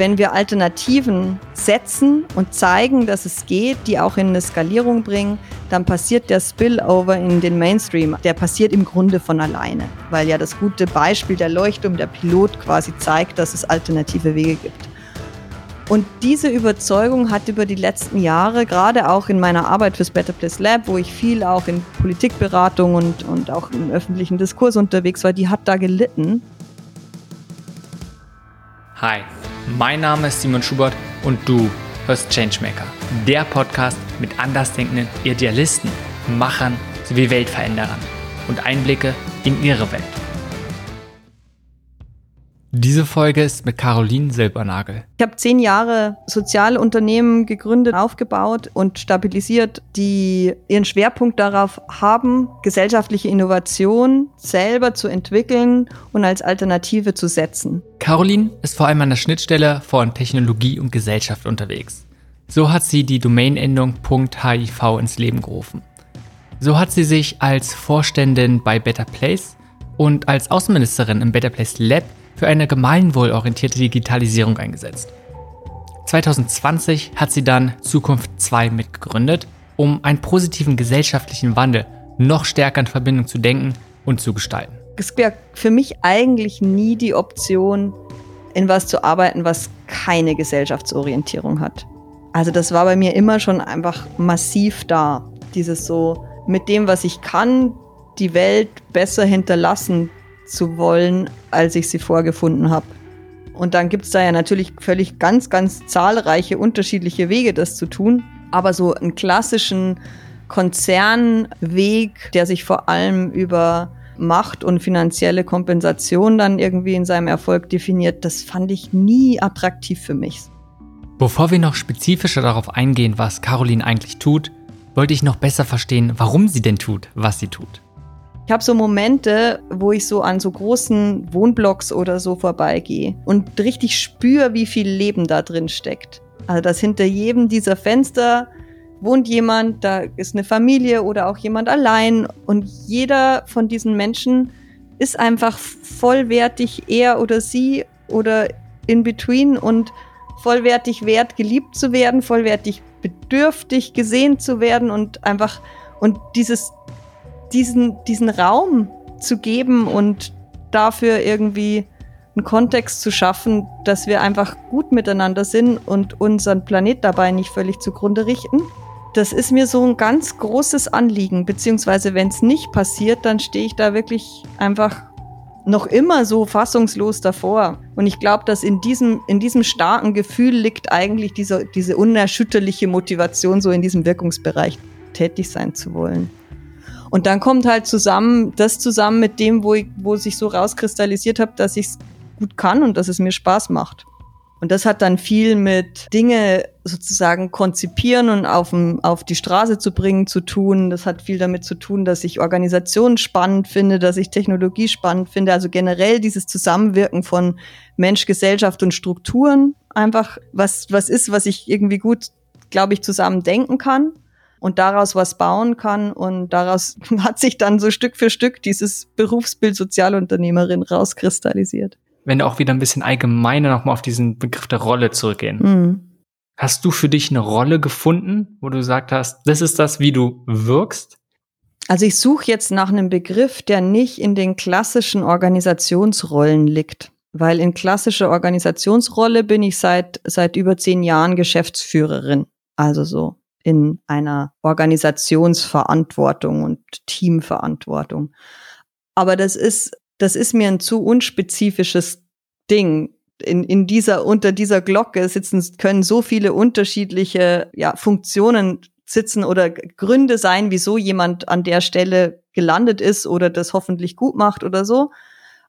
wenn wir Alternativen setzen und zeigen, dass es geht, die auch in eine Skalierung bringen, dann passiert der Spillover in den Mainstream. Der passiert im Grunde von alleine, weil ja das gute Beispiel der Leuchtturm, der Pilot quasi zeigt, dass es alternative Wege gibt. Und diese Überzeugung hat über die letzten Jahre, gerade auch in meiner Arbeit fürs Better Place Lab, wo ich viel auch in Politikberatung und, und auch im öffentlichen Diskurs unterwegs war, die hat da gelitten. Hi, mein Name ist Simon Schubert und du hörst Changemaker, der Podcast mit andersdenkenden Idealisten, Machern sowie Weltveränderern und Einblicke in ihre Welt. Diese Folge ist mit Caroline Silbernagel. Ich habe zehn Jahre Sozialunternehmen gegründet, aufgebaut und stabilisiert, die ihren Schwerpunkt darauf haben, gesellschaftliche Innovation selber zu entwickeln und als Alternative zu setzen. Caroline ist vor allem an der Schnittstelle von Technologie und Gesellschaft unterwegs. So hat sie die Domainendung .hiv ins Leben gerufen. So hat sie sich als Vorständin bei Better Place und als Außenministerin im Better Place Lab für eine gemeinwohlorientierte Digitalisierung eingesetzt. 2020 hat sie dann Zukunft 2 mitgegründet, um einen positiven gesellschaftlichen Wandel noch stärker in Verbindung zu denken und zu gestalten. Es wäre für mich eigentlich nie die Option, in was zu arbeiten, was keine Gesellschaftsorientierung hat. Also das war bei mir immer schon einfach massiv da. Dieses so mit dem, was ich kann, die Welt besser hinterlassen zu wollen, als ich sie vorgefunden habe. Und dann gibt es da ja natürlich völlig ganz, ganz zahlreiche unterschiedliche Wege, das zu tun. Aber so einen klassischen Konzernweg, der sich vor allem über Macht und finanzielle Kompensation dann irgendwie in seinem Erfolg definiert, das fand ich nie attraktiv für mich. Bevor wir noch spezifischer darauf eingehen, was Caroline eigentlich tut, wollte ich noch besser verstehen, warum sie denn tut, was sie tut. Ich habe so Momente, wo ich so an so großen Wohnblocks oder so vorbeigehe und richtig spüre, wie viel Leben da drin steckt. Also dass hinter jedem dieser Fenster wohnt jemand, da ist eine Familie oder auch jemand allein und jeder von diesen Menschen ist einfach vollwertig er oder sie oder in between und vollwertig wert, geliebt zu werden, vollwertig bedürftig gesehen zu werden und einfach und dieses diesen, diesen Raum zu geben und dafür irgendwie einen Kontext zu schaffen, dass wir einfach gut miteinander sind und unseren Planet dabei nicht völlig zugrunde richten. Das ist mir so ein ganz großes Anliegen, beziehungsweise wenn es nicht passiert, dann stehe ich da wirklich einfach noch immer so fassungslos davor. Und ich glaube, dass in diesem, in diesem starken Gefühl liegt eigentlich diese, diese unerschütterliche Motivation, so in diesem Wirkungsbereich tätig sein zu wollen. Und dann kommt halt zusammen, das zusammen mit dem, wo ich, wo sich so rauskristallisiert habe, dass ich es gut kann und dass es mir Spaß macht. Und das hat dann viel mit Dinge sozusagen konzipieren und auf, auf die Straße zu bringen zu tun. Das hat viel damit zu tun, dass ich Organisationen spannend finde, dass ich Technologie spannend finde. Also generell dieses Zusammenwirken von Mensch, Gesellschaft und Strukturen einfach was, was ist, was ich irgendwie gut, glaube ich, zusammen denken kann und daraus was bauen kann. Und daraus hat sich dann so Stück für Stück dieses Berufsbild Sozialunternehmerin rauskristallisiert. Wenn wir auch wieder ein bisschen allgemeiner nochmal auf diesen Begriff der Rolle zurückgehen. Mhm. Hast du für dich eine Rolle gefunden, wo du gesagt hast, das ist das, wie du wirkst? Also ich suche jetzt nach einem Begriff, der nicht in den klassischen Organisationsrollen liegt. Weil in klassischer Organisationsrolle bin ich seit, seit über zehn Jahren Geschäftsführerin. Also so in einer Organisationsverantwortung und Teamverantwortung. Aber das ist, das ist mir ein zu unspezifisches Ding. In, in dieser, unter dieser Glocke sitzen, können so viele unterschiedliche, ja, Funktionen sitzen oder Gründe sein, wieso jemand an der Stelle gelandet ist oder das hoffentlich gut macht oder so.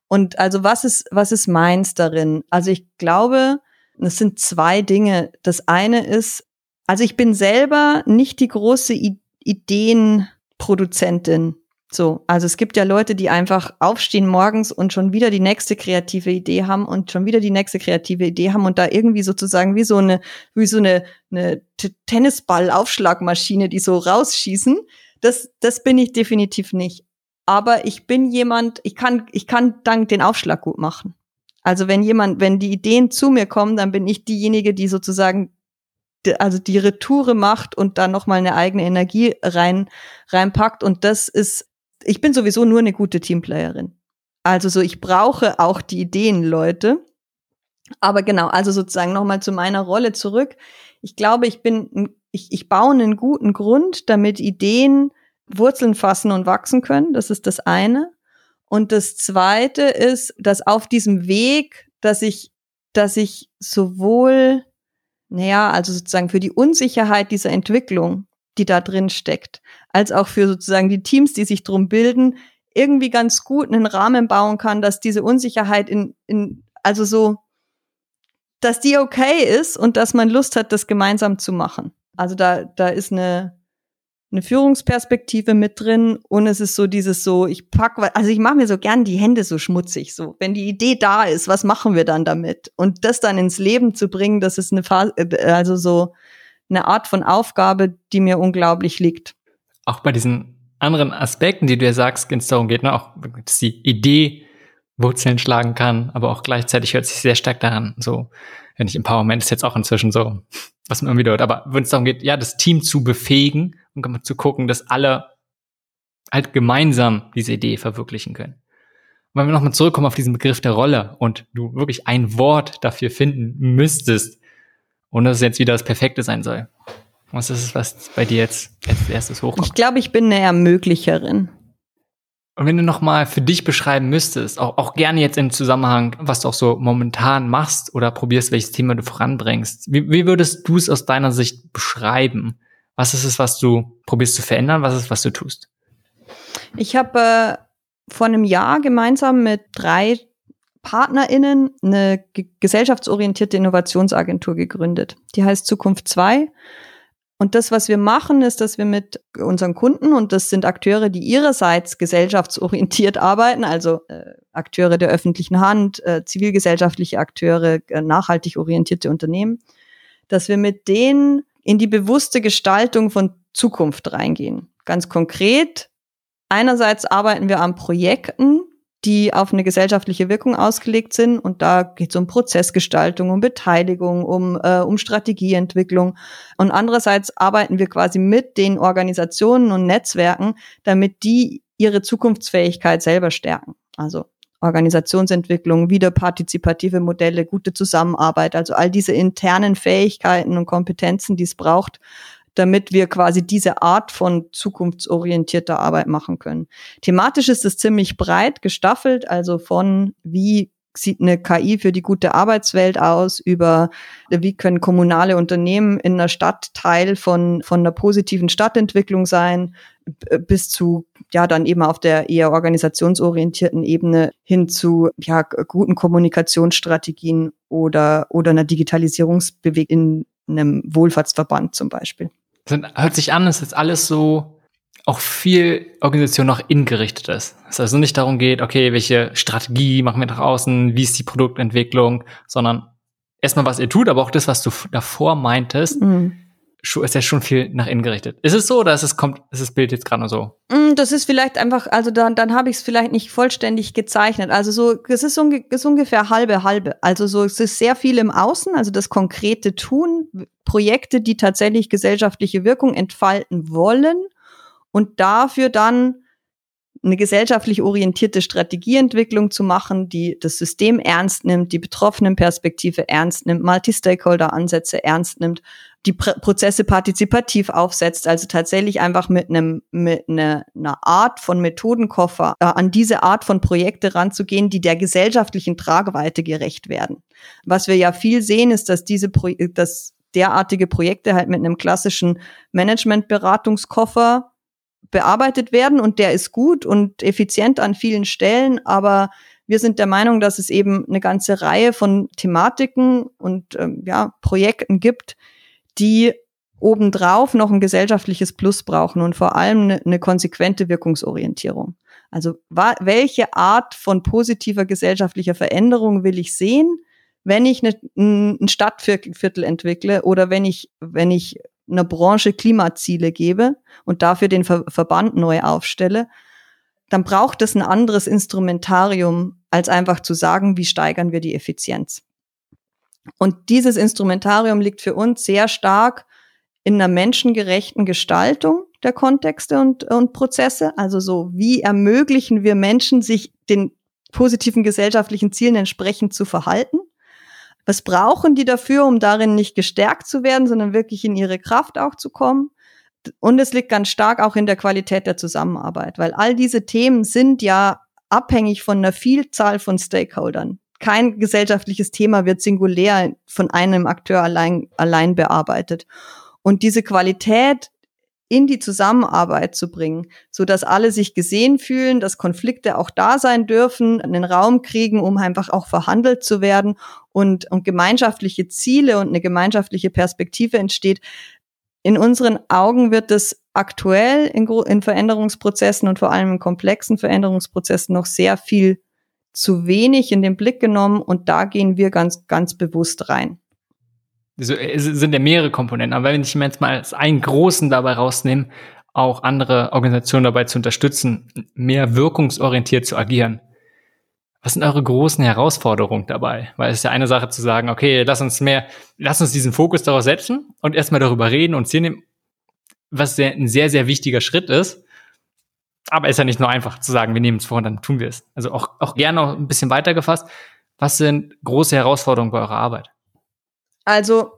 Und also was ist, was ist meins darin? Also ich glaube, es sind zwei Dinge. Das eine ist, also ich bin selber nicht die große I Ideenproduzentin. So, also es gibt ja Leute, die einfach aufstehen morgens und schon wieder die nächste kreative Idee haben und schon wieder die nächste kreative Idee haben und da irgendwie sozusagen wie so eine wie so eine, eine Tennisball-Aufschlagmaschine, die so rausschießen. Das das bin ich definitiv nicht. Aber ich bin jemand, ich kann ich kann dank den Aufschlag gut machen. Also wenn jemand, wenn die Ideen zu mir kommen, dann bin ich diejenige, die sozusagen also die Retoure macht und dann noch mal eine eigene Energie rein reinpackt und das ist ich bin sowieso nur eine gute Teamplayerin. Also so ich brauche auch die Ideenleute. Aber genau, also sozusagen noch mal zu meiner Rolle zurück. Ich glaube, ich bin ich, ich baue einen guten Grund, damit Ideen Wurzeln fassen und wachsen können. Das ist das eine. Und das zweite ist, dass auf diesem Weg, dass ich, dass ich sowohl, naja, also sozusagen für die Unsicherheit dieser Entwicklung, die da drin steckt, als auch für sozusagen die Teams, die sich drum bilden, irgendwie ganz gut einen Rahmen bauen kann, dass diese Unsicherheit in, in, also so, dass die okay ist und dass man Lust hat, das gemeinsam zu machen. Also da, da ist eine, eine Führungsperspektive mit drin und es ist so dieses so, ich pack, also ich mache mir so gern die Hände so schmutzig, so. Wenn die Idee da ist, was machen wir dann damit? Und das dann ins Leben zu bringen, das ist eine Phase, äh, also so eine Art von Aufgabe, die mir unglaublich liegt. Auch bei diesen anderen Aspekten, die du ja sagst, wenn es darum geht, ne, auch, dass die Idee Wurzeln schlagen kann, aber auch gleichzeitig hört sich sehr stark daran, so, wenn ich Empowerment ist jetzt auch inzwischen so, was man irgendwie dort, aber wenn es darum geht, ja, das Team zu befähigen und zu gucken, dass alle halt gemeinsam diese Idee verwirklichen können. Und wenn wir nochmal zurückkommen auf diesen Begriff der Rolle und du wirklich ein Wort dafür finden müsstest und dass es jetzt wieder das Perfekte sein soll. Was ist es, was bei dir jetzt als erstes hochkommt? Ich glaube, ich bin eine Ermöglicherin. Und wenn du nochmal für dich beschreiben müsstest, auch, auch gerne jetzt im Zusammenhang, was du auch so momentan machst oder probierst, welches Thema du voranbringst, wie, wie würdest du es aus deiner Sicht beschreiben? Was ist es, was du probierst zu verändern? Was ist was du tust? Ich habe äh, vor einem Jahr gemeinsam mit drei PartnerInnen eine gesellschaftsorientierte Innovationsagentur gegründet. Die heißt Zukunft 2 und das, was wir machen, ist, dass wir mit unseren Kunden, und das sind Akteure, die ihrerseits gesellschaftsorientiert arbeiten, also äh, Akteure der öffentlichen Hand, äh, zivilgesellschaftliche Akteure, äh, nachhaltig orientierte Unternehmen, dass wir mit denen in die bewusste Gestaltung von Zukunft reingehen. Ganz konkret, einerseits arbeiten wir an Projekten, die auf eine gesellschaftliche Wirkung ausgelegt sind. Und da geht es um Prozessgestaltung, um Beteiligung, um, äh, um Strategieentwicklung. Und andererseits arbeiten wir quasi mit den Organisationen und Netzwerken, damit die ihre Zukunftsfähigkeit selber stärken. Also Organisationsentwicklung, wieder partizipative Modelle, gute Zusammenarbeit, also all diese internen Fähigkeiten und Kompetenzen, die es braucht, damit wir quasi diese Art von zukunftsorientierter Arbeit machen können. Thematisch ist es ziemlich breit gestaffelt, also von wie sieht eine KI für die gute Arbeitswelt aus, über wie können kommunale Unternehmen in einer Stadt Teil von, von einer positiven Stadtentwicklung sein, bis zu, ja, dann eben auf der eher organisationsorientierten Ebene hin zu, ja, guten Kommunikationsstrategien oder, oder einer Digitalisierungsbewegung in einem Wohlfahrtsverband zum Beispiel. Hört sich an, es ist alles so auch viel Organisation noch ingerichtet ist. Es also nicht darum geht, okay, welche Strategie machen wir nach außen, wie ist die Produktentwicklung, sondern erstmal, was ihr tut, aber auch das, was du davor meintest, mhm ist ja schon viel nach innen gerichtet. Ist es so oder ist es kommt, ist das Bild jetzt gerade nur so? Mm, das ist vielleicht einfach, also dann, dann habe ich es vielleicht nicht vollständig gezeichnet. Also so, es ist, unge ist ungefähr halbe halbe. Also so, es ist sehr viel im Außen, also das konkrete Tun, Projekte, die tatsächlich gesellschaftliche Wirkung entfalten wollen und dafür dann eine gesellschaftlich orientierte Strategieentwicklung zu machen, die das System ernst nimmt, die Betroffenenperspektive ernst nimmt, Multi-Stakeholder-Ansätze ernst nimmt, die Pr Prozesse partizipativ aufsetzt, also tatsächlich einfach mit einem mit einer, einer Art von Methodenkoffer äh, an diese Art von Projekte ranzugehen, die der gesellschaftlichen Tragweite gerecht werden. Was wir ja viel sehen, ist, dass diese Pro dass derartige Projekte halt mit einem klassischen Managementberatungskoffer bearbeitet werden und der ist gut und effizient an vielen Stellen, aber wir sind der Meinung, dass es eben eine ganze Reihe von Thematiken und ähm, ja, Projekten gibt, die obendrauf noch ein gesellschaftliches Plus brauchen und vor allem eine, eine konsequente Wirkungsorientierung. Also welche Art von positiver gesellschaftlicher Veränderung will ich sehen, wenn ich eine, ein Stadtviertel entwickle oder wenn ich, wenn ich einer Branche Klimaziele gebe und dafür den Ver Verband neu aufstelle, dann braucht es ein anderes Instrumentarium, als einfach zu sagen, wie steigern wir die Effizienz. Und dieses Instrumentarium liegt für uns sehr stark in einer menschengerechten Gestaltung der Kontexte und, und Prozesse. Also so, wie ermöglichen wir Menschen, sich den positiven gesellschaftlichen Zielen entsprechend zu verhalten? Was brauchen die dafür, um darin nicht gestärkt zu werden, sondern wirklich in ihre Kraft auch zu kommen? Und es liegt ganz stark auch in der Qualität der Zusammenarbeit, weil all diese Themen sind ja abhängig von einer Vielzahl von Stakeholdern. Kein gesellschaftliches Thema wird singulär von einem Akteur allein, allein bearbeitet. Und diese Qualität in die Zusammenarbeit zu bringen, so dass alle sich gesehen fühlen, dass Konflikte auch da sein dürfen, einen Raum kriegen, um einfach auch verhandelt zu werden und, und gemeinschaftliche Ziele und eine gemeinschaftliche Perspektive entsteht. In unseren Augen wird es aktuell in, in Veränderungsprozessen und vor allem in komplexen Veränderungsprozessen noch sehr viel zu wenig in den Blick genommen und da gehen wir ganz, ganz bewusst rein so, es sind ja mehrere Komponenten, aber wenn ich mir jetzt mal als einen großen dabei rausnehme, auch andere Organisationen dabei zu unterstützen, mehr wirkungsorientiert zu agieren. Was sind eure großen Herausforderungen dabei? Weil es ist ja eine Sache zu sagen, okay, lass uns mehr, lass uns diesen Fokus darauf setzen und erstmal darüber reden und Ziel was sehr, ein sehr, sehr wichtiger Schritt ist. Aber ist ja nicht nur einfach zu sagen, wir nehmen es vor und dann tun wir es. Also auch, auch gerne noch ein bisschen weiter gefasst. Was sind große Herausforderungen bei eurer Arbeit? Also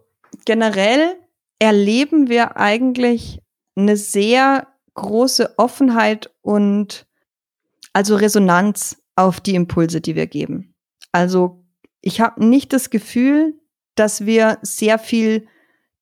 generell erleben wir eigentlich eine sehr große Offenheit und also Resonanz auf die Impulse, die wir geben. Also ich habe nicht das Gefühl, dass wir sehr viel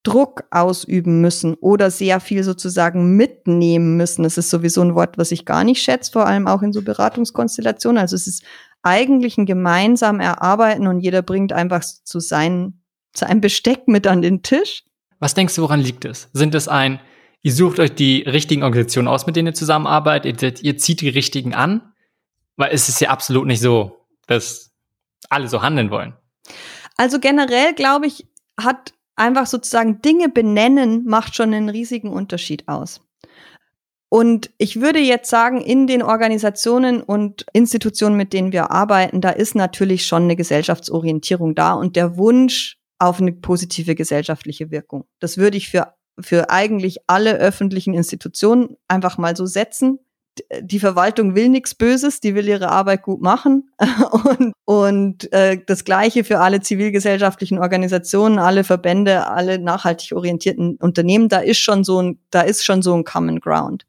Druck ausüben müssen oder sehr viel sozusagen mitnehmen müssen. Das ist sowieso ein Wort, was ich gar nicht schätze, vor allem auch in so Beratungskonstellationen. Also es ist eigentlich ein gemeinsam Erarbeiten und jeder bringt einfach zu seinen zu einem Besteck mit an den Tisch. Was denkst du, woran liegt es? Sind es ein, ihr sucht euch die richtigen Organisationen aus, mit denen ihr zusammenarbeitet, ihr, ihr zieht die richtigen an? Weil es ist ja absolut nicht so, dass alle so handeln wollen. Also generell, glaube ich, hat einfach sozusagen Dinge benennen, macht schon einen riesigen Unterschied aus. Und ich würde jetzt sagen, in den Organisationen und Institutionen, mit denen wir arbeiten, da ist natürlich schon eine Gesellschaftsorientierung da und der Wunsch, auf eine positive gesellschaftliche Wirkung. Das würde ich für, für eigentlich alle öffentlichen Institutionen einfach mal so setzen. Die Verwaltung will nichts Böses, die will ihre Arbeit gut machen. und und äh, das Gleiche für alle zivilgesellschaftlichen Organisationen, alle Verbände, alle nachhaltig orientierten Unternehmen. Da ist schon so ein, da ist schon so ein Common Ground.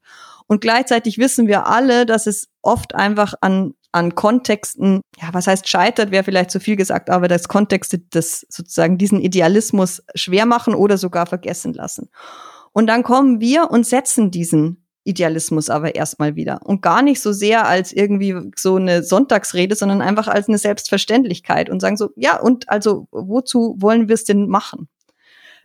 Und gleichzeitig wissen wir alle, dass es oft einfach an an Kontexten, ja, was heißt scheitert, wäre vielleicht zu viel gesagt, aber dass Kontexte das sozusagen diesen Idealismus schwer machen oder sogar vergessen lassen. Und dann kommen wir und setzen diesen Idealismus aber erstmal wieder. Und gar nicht so sehr als irgendwie so eine Sonntagsrede, sondern einfach als eine Selbstverständlichkeit und sagen so, ja, und also wozu wollen wir es denn machen?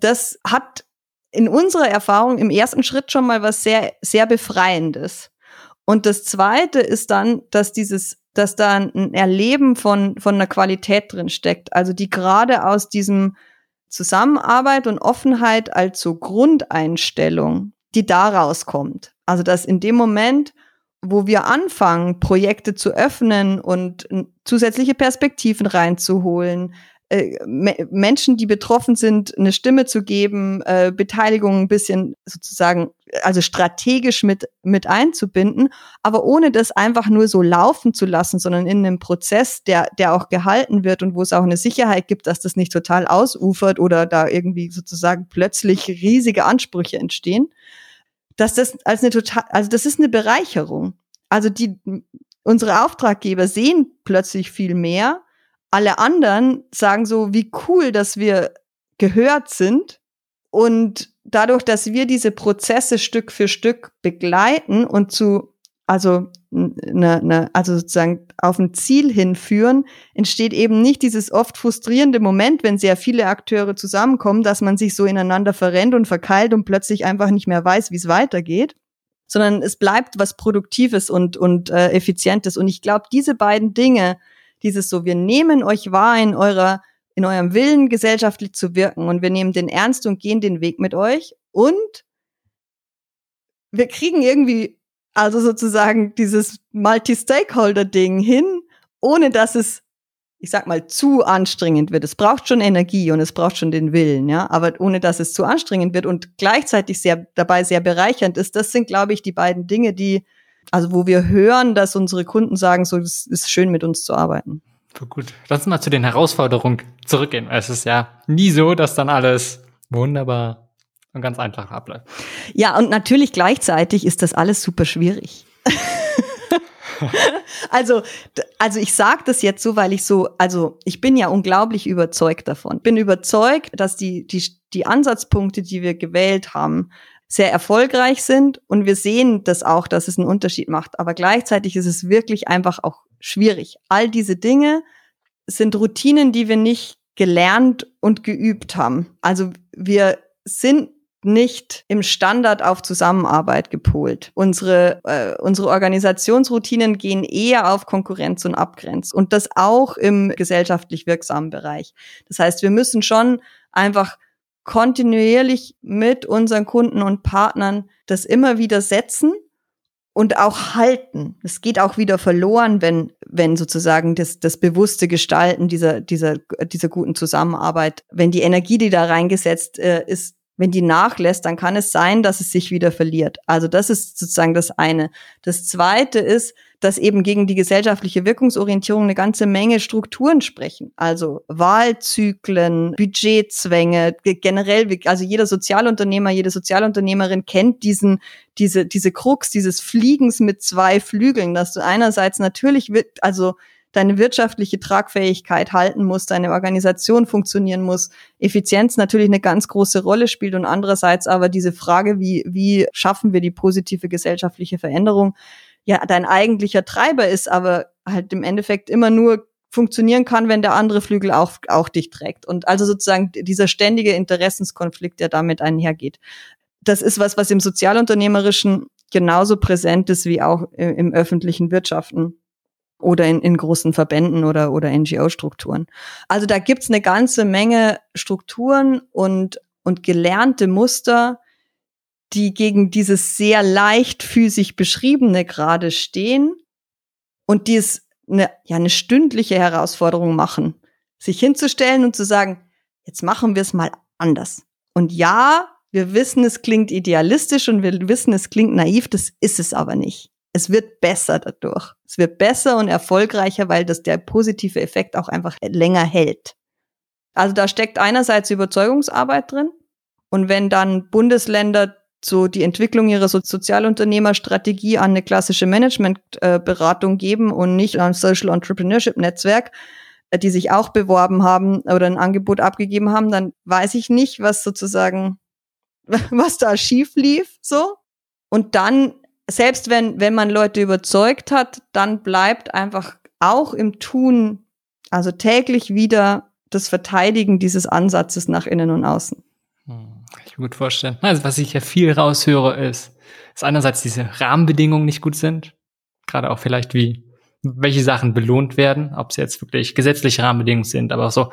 Das hat in unserer Erfahrung im ersten Schritt schon mal was sehr, sehr Befreiendes. Und das zweite ist dann, dass dieses, dass da ein Erleben von, von einer Qualität drin steckt. Also die gerade aus diesem Zusammenarbeit und Offenheit als so Grundeinstellung, die daraus kommt. Also dass in dem Moment, wo wir anfangen, Projekte zu öffnen und zusätzliche Perspektiven reinzuholen, äh, Menschen, die betroffen sind, eine Stimme zu geben, äh, Beteiligung ein bisschen sozusagen, also strategisch mit, mit einzubinden, aber ohne das einfach nur so laufen zu lassen, sondern in einem Prozess, der, der auch gehalten wird und wo es auch eine Sicherheit gibt, dass das nicht total ausufert oder da irgendwie sozusagen plötzlich riesige Ansprüche entstehen, dass das als eine total, also das ist eine Bereicherung. Also die, unsere Auftraggeber sehen plötzlich viel mehr, alle anderen sagen so, wie cool, dass wir gehört sind. Und dadurch, dass wir diese Prozesse Stück für Stück begleiten und zu, also, ne, ne, also sozusagen auf ein Ziel hinführen, entsteht eben nicht dieses oft frustrierende Moment, wenn sehr viele Akteure zusammenkommen, dass man sich so ineinander verrennt und verkeilt und plötzlich einfach nicht mehr weiß, wie es weitergeht, sondern es bleibt was Produktives und, und äh, Effizientes. Und ich glaube, diese beiden Dinge, dieses so, wir nehmen euch wahr in eurer, in eurem Willen, gesellschaftlich zu wirken und wir nehmen den ernst und gehen den Weg mit euch und wir kriegen irgendwie Also sozusagen dieses Multi-Stakeholder-Ding hin, ohne dass es, ich sag mal, zu anstrengend wird. Es braucht schon Energie und es braucht schon den Willen, ja, aber ohne dass es zu anstrengend wird und gleichzeitig sehr dabei sehr bereichernd ist. Das sind, glaube ich, die beiden Dinge, die, also wo wir hören, dass unsere Kunden sagen, so, es ist schön mit uns zu arbeiten. Gut, lass uns mal zu den Herausforderungen zurückgehen. Es ist ja nie so, dass dann alles wunderbar und ganz einfach abläuft. Ja, und natürlich gleichzeitig ist das alles super schwierig. also, also ich sage das jetzt so, weil ich so, also ich bin ja unglaublich überzeugt davon. Bin überzeugt, dass die, die, die Ansatzpunkte, die wir gewählt haben, sehr erfolgreich sind und wir sehen das auch, dass es einen Unterschied macht. Aber gleichzeitig ist es wirklich einfach auch schwierig. All diese Dinge sind Routinen, die wir nicht gelernt und geübt haben. Also wir sind nicht im Standard auf Zusammenarbeit gepolt. Unsere, äh, unsere Organisationsroutinen gehen eher auf Konkurrenz und Abgrenz und das auch im gesellschaftlich wirksamen Bereich. Das heißt, wir müssen schon einfach kontinuierlich mit unseren Kunden und Partnern das immer wieder setzen und auch halten. Es geht auch wieder verloren, wenn, wenn sozusagen das, das bewusste Gestalten dieser, dieser, dieser guten Zusammenarbeit, wenn die Energie, die da reingesetzt äh, ist, wenn die nachlässt, dann kann es sein, dass es sich wieder verliert. Also das ist sozusagen das eine. Das zweite ist, dass eben gegen die gesellschaftliche Wirkungsorientierung eine ganze Menge Strukturen sprechen. Also Wahlzyklen, Budgetzwänge, generell, also jeder Sozialunternehmer, jede Sozialunternehmerin kennt diesen, diese, diese Krux, dieses Fliegens mit zwei Flügeln, dass du einerseits natürlich, also deine wirtschaftliche Tragfähigkeit halten muss, deine Organisation funktionieren muss, Effizienz natürlich eine ganz große Rolle spielt und andererseits aber diese Frage, wie, wie schaffen wir die positive gesellschaftliche Veränderung, ja, dein eigentlicher Treiber ist, aber halt im Endeffekt immer nur funktionieren kann, wenn der andere Flügel auch, auch dich trägt. Und also sozusagen dieser ständige Interessenskonflikt, der damit einhergeht. Das ist was, was im Sozialunternehmerischen genauso präsent ist wie auch im, im öffentlichen Wirtschaften oder in, in großen Verbänden oder, oder NGO-Strukturen. Also da gibt's eine ganze Menge Strukturen und, und gelernte Muster, die gegen dieses sehr leichtfüßig beschriebene gerade stehen und die es eine, ja, eine stündliche Herausforderung machen, sich hinzustellen und zu sagen, jetzt machen wir es mal anders. Und ja, wir wissen, es klingt idealistisch und wir wissen, es klingt naiv, das ist es aber nicht es wird besser dadurch. Es wird besser und erfolgreicher, weil das der positive Effekt auch einfach länger hält. Also da steckt einerseits Überzeugungsarbeit drin. Und wenn dann Bundesländer so die Entwicklung ihrer so Sozialunternehmerstrategie an eine klassische Managementberatung äh, geben und nicht an Social Entrepreneurship Netzwerk, äh, die sich auch beworben haben oder ein Angebot abgegeben haben, dann weiß ich nicht, was sozusagen, was da schief lief, so. Und dann selbst wenn, wenn man Leute überzeugt hat, dann bleibt einfach auch im Tun, also täglich wieder das Verteidigen dieses Ansatzes nach innen und außen. Hm, kann gut vorstellen. Also was ich ja viel raushöre, ist, dass einerseits diese Rahmenbedingungen nicht gut sind. Gerade auch vielleicht wie, welche Sachen belohnt werden, ob es jetzt wirklich gesetzliche Rahmenbedingungen sind, aber auch so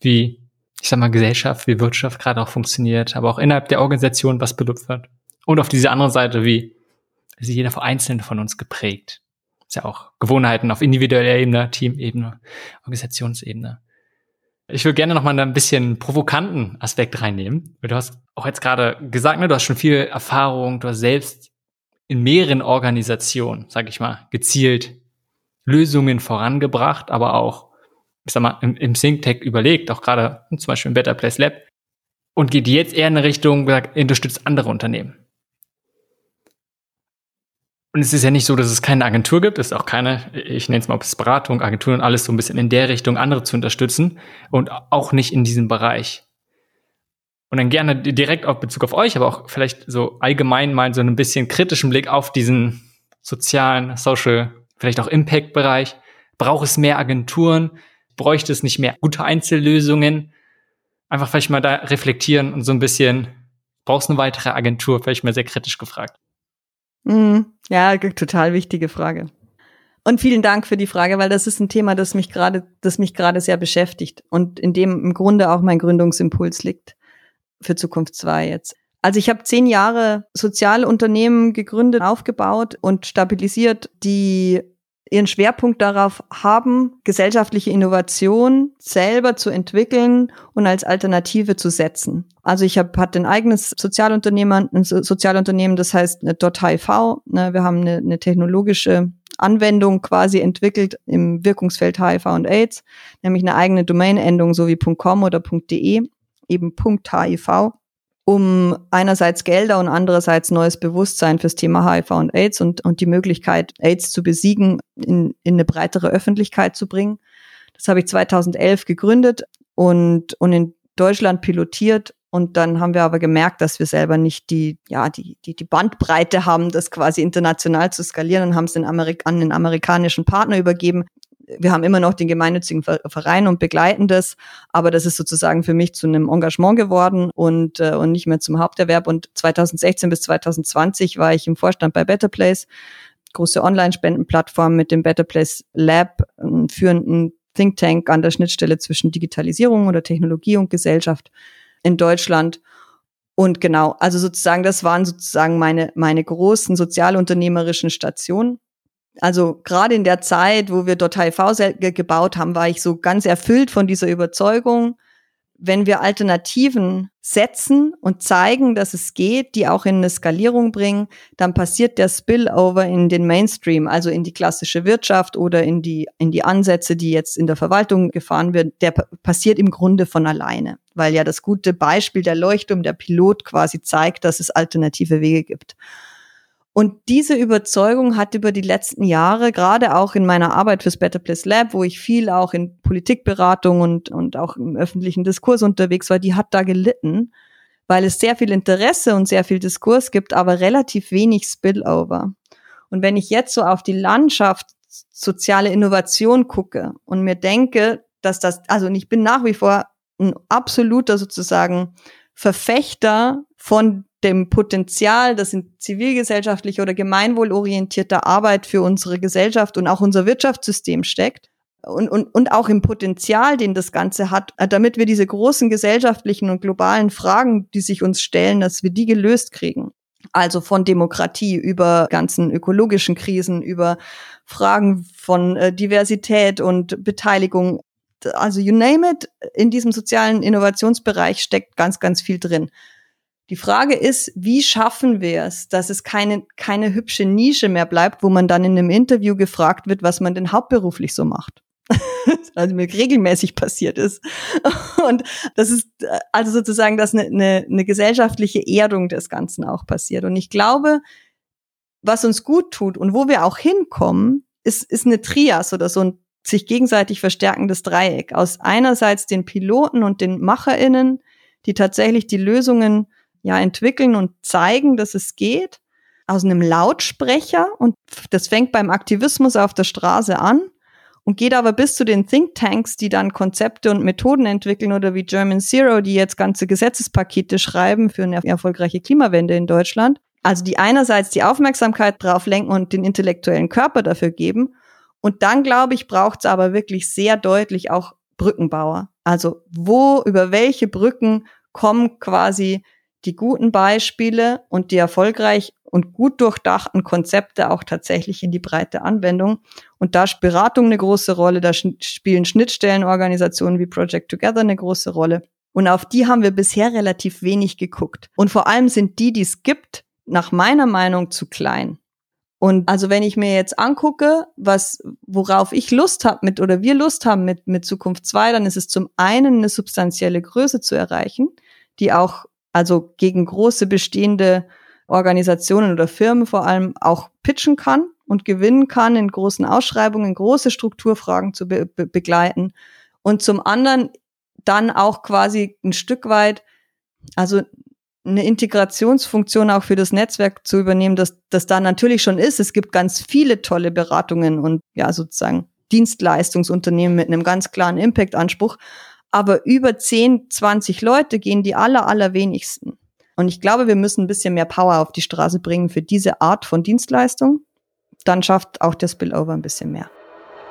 wie, ich sag mal, Gesellschaft, wie Wirtschaft gerade auch funktioniert, aber auch innerhalb der Organisation, was belohnt wird. Und auf diese andere Seite, wie ist jeder Einzelne von uns geprägt. Ist ja auch Gewohnheiten auf individueller Ebene, Teamebene, Organisationsebene. Ich würde gerne noch mal ein bisschen provokanten Aspekt reinnehmen. Du hast auch jetzt gerade gesagt, ne, du hast schon viel Erfahrung, du hast selbst in mehreren Organisationen, sag ich mal, gezielt Lösungen vorangebracht, aber auch, ich sag mal, im, im ThinkTech überlegt, auch gerade zum Beispiel im Better Place Lab und geht jetzt eher in eine Richtung, gesagt, unterstützt andere Unternehmen. Und es ist ja nicht so, dass es keine Agentur gibt, es ist auch keine, ich nenne es mal Beratung, Agentur und alles so ein bisschen in der Richtung, andere zu unterstützen und auch nicht in diesem Bereich. Und dann gerne direkt auf Bezug auf euch, aber auch vielleicht so allgemein mal so ein bisschen kritischen Blick auf diesen sozialen, social, vielleicht auch Impact-Bereich. Braucht es mehr Agenturen? Bräuchte es nicht mehr gute Einzellösungen? Einfach vielleicht mal da reflektieren und so ein bisschen, brauchst du eine weitere Agentur? Vielleicht mal sehr kritisch gefragt. Mhm. Ja, total wichtige Frage. Und vielen Dank für die Frage, weil das ist ein Thema, das mich gerade, das mich gerade sehr beschäftigt und in dem im Grunde auch mein Gründungsimpuls liegt für Zukunft 2 jetzt. Also ich habe zehn Jahre Sozialunternehmen gegründet, aufgebaut und stabilisiert, die ihren Schwerpunkt darauf haben, gesellschaftliche Innovation selber zu entwickeln und als Alternative zu setzen. Also ich habe hatte ein eigenes Sozialunternehmen, ein Sozialunternehmen, das heißt eine .hiv. Ne, wir haben eine, eine technologische Anwendung quasi entwickelt im Wirkungsfeld HIV und AIDS, nämlich eine eigene Domain-Endung so wie .com oder .de, eben .hiv um einerseits Gelder und andererseits neues Bewusstsein fürs Thema HIV und AIDS und, und die Möglichkeit, AIDS zu besiegen, in, in eine breitere Öffentlichkeit zu bringen. Das habe ich 2011 gegründet und, und in Deutschland pilotiert. Und dann haben wir aber gemerkt, dass wir selber nicht die, ja, die, die, die Bandbreite haben, das quasi international zu skalieren und haben es den Amerik an den amerikanischen Partner übergeben, wir haben immer noch den gemeinnützigen Verein und begleiten das, aber das ist sozusagen für mich zu einem Engagement geworden und, äh, und nicht mehr zum Haupterwerb. Und 2016 bis 2020 war ich im Vorstand bei Better Place, große Online-Spendenplattform mit dem Better Place Lab, einem führenden Think Tank an der Schnittstelle zwischen Digitalisierung oder Technologie und Gesellschaft in Deutschland. Und genau, also sozusagen, das waren sozusagen meine, meine großen sozialunternehmerischen Stationen. Also gerade in der Zeit, wo wir dort HIV gebaut haben, war ich so ganz erfüllt von dieser Überzeugung, wenn wir Alternativen setzen und zeigen, dass es geht, die auch in eine Skalierung bringen, dann passiert der Spillover in den Mainstream, also in die klassische Wirtschaft oder in die, in die Ansätze, die jetzt in der Verwaltung gefahren werden, der passiert im Grunde von alleine, weil ja das gute Beispiel der Leuchtturm, der Pilot quasi zeigt, dass es alternative Wege gibt. Und diese Überzeugung hat über die letzten Jahre, gerade auch in meiner Arbeit fürs Better Place Lab, wo ich viel auch in Politikberatung und, und auch im öffentlichen Diskurs unterwegs war, die hat da gelitten, weil es sehr viel Interesse und sehr viel Diskurs gibt, aber relativ wenig Spillover. Und wenn ich jetzt so auf die Landschaft soziale Innovation gucke und mir denke, dass das, also ich bin nach wie vor ein absoluter sozusagen Verfechter von dem Potenzial, das in zivilgesellschaftlicher oder gemeinwohlorientierter Arbeit für unsere Gesellschaft und auch unser Wirtschaftssystem steckt. Und, und, und auch im Potenzial, den das Ganze hat, äh, damit wir diese großen gesellschaftlichen und globalen Fragen, die sich uns stellen, dass wir die gelöst kriegen. Also von Demokratie über ganzen ökologischen Krisen, über Fragen von äh, Diversität und Beteiligung. Also you name it, in diesem sozialen Innovationsbereich steckt ganz, ganz viel drin. Die Frage ist, wie schaffen wir es, dass es keine, keine hübsche Nische mehr bleibt, wo man dann in einem Interview gefragt wird, was man denn hauptberuflich so macht. also mir regelmäßig passiert ist. Und das ist also sozusagen, dass eine, eine, eine gesellschaftliche Erdung des Ganzen auch passiert. Und ich glaube, was uns gut tut und wo wir auch hinkommen, ist, ist eine Trias oder so ein sich gegenseitig verstärkendes Dreieck aus einerseits den Piloten und den MacherInnen, die tatsächlich die Lösungen ja entwickeln und zeigen, dass es geht, aus einem Lautsprecher und das fängt beim Aktivismus auf der Straße an und geht aber bis zu den Thinktanks, die dann Konzepte und Methoden entwickeln oder wie German Zero, die jetzt ganze Gesetzespakete schreiben für eine erfolgreiche Klimawende in Deutschland. Also die einerseits die Aufmerksamkeit drauf lenken und den intellektuellen Körper dafür geben. Und dann, glaube ich, braucht es aber wirklich sehr deutlich auch Brückenbauer. Also wo, über welche Brücken kommen quasi die guten Beispiele und die erfolgreich und gut durchdachten Konzepte auch tatsächlich in die breite Anwendung. Und da spielt Beratung eine große Rolle, da spielen Schnittstellenorganisationen wie Project Together eine große Rolle. Und auf die haben wir bisher relativ wenig geguckt. Und vor allem sind die, die es gibt, nach meiner Meinung zu klein. Und also wenn ich mir jetzt angucke, was, worauf ich Lust habe mit oder wir Lust haben mit, mit Zukunft 2, dann ist es zum einen eine substanzielle Größe zu erreichen, die auch also gegen große bestehende Organisationen oder Firmen vor allem auch pitchen kann und gewinnen kann, in großen Ausschreibungen große Strukturfragen zu be be begleiten und zum anderen dann auch quasi ein Stück weit, also eine Integrationsfunktion auch für das Netzwerk zu übernehmen, dass das da natürlich schon ist. Es gibt ganz viele tolle Beratungen und ja sozusagen Dienstleistungsunternehmen mit einem ganz klaren Impact-Anspruch aber über 10, 20 Leute gehen die aller, allerwenigsten. Und ich glaube, wir müssen ein bisschen mehr Power auf die Straße bringen für diese Art von Dienstleistung. Dann schafft auch der Spillover ein bisschen mehr.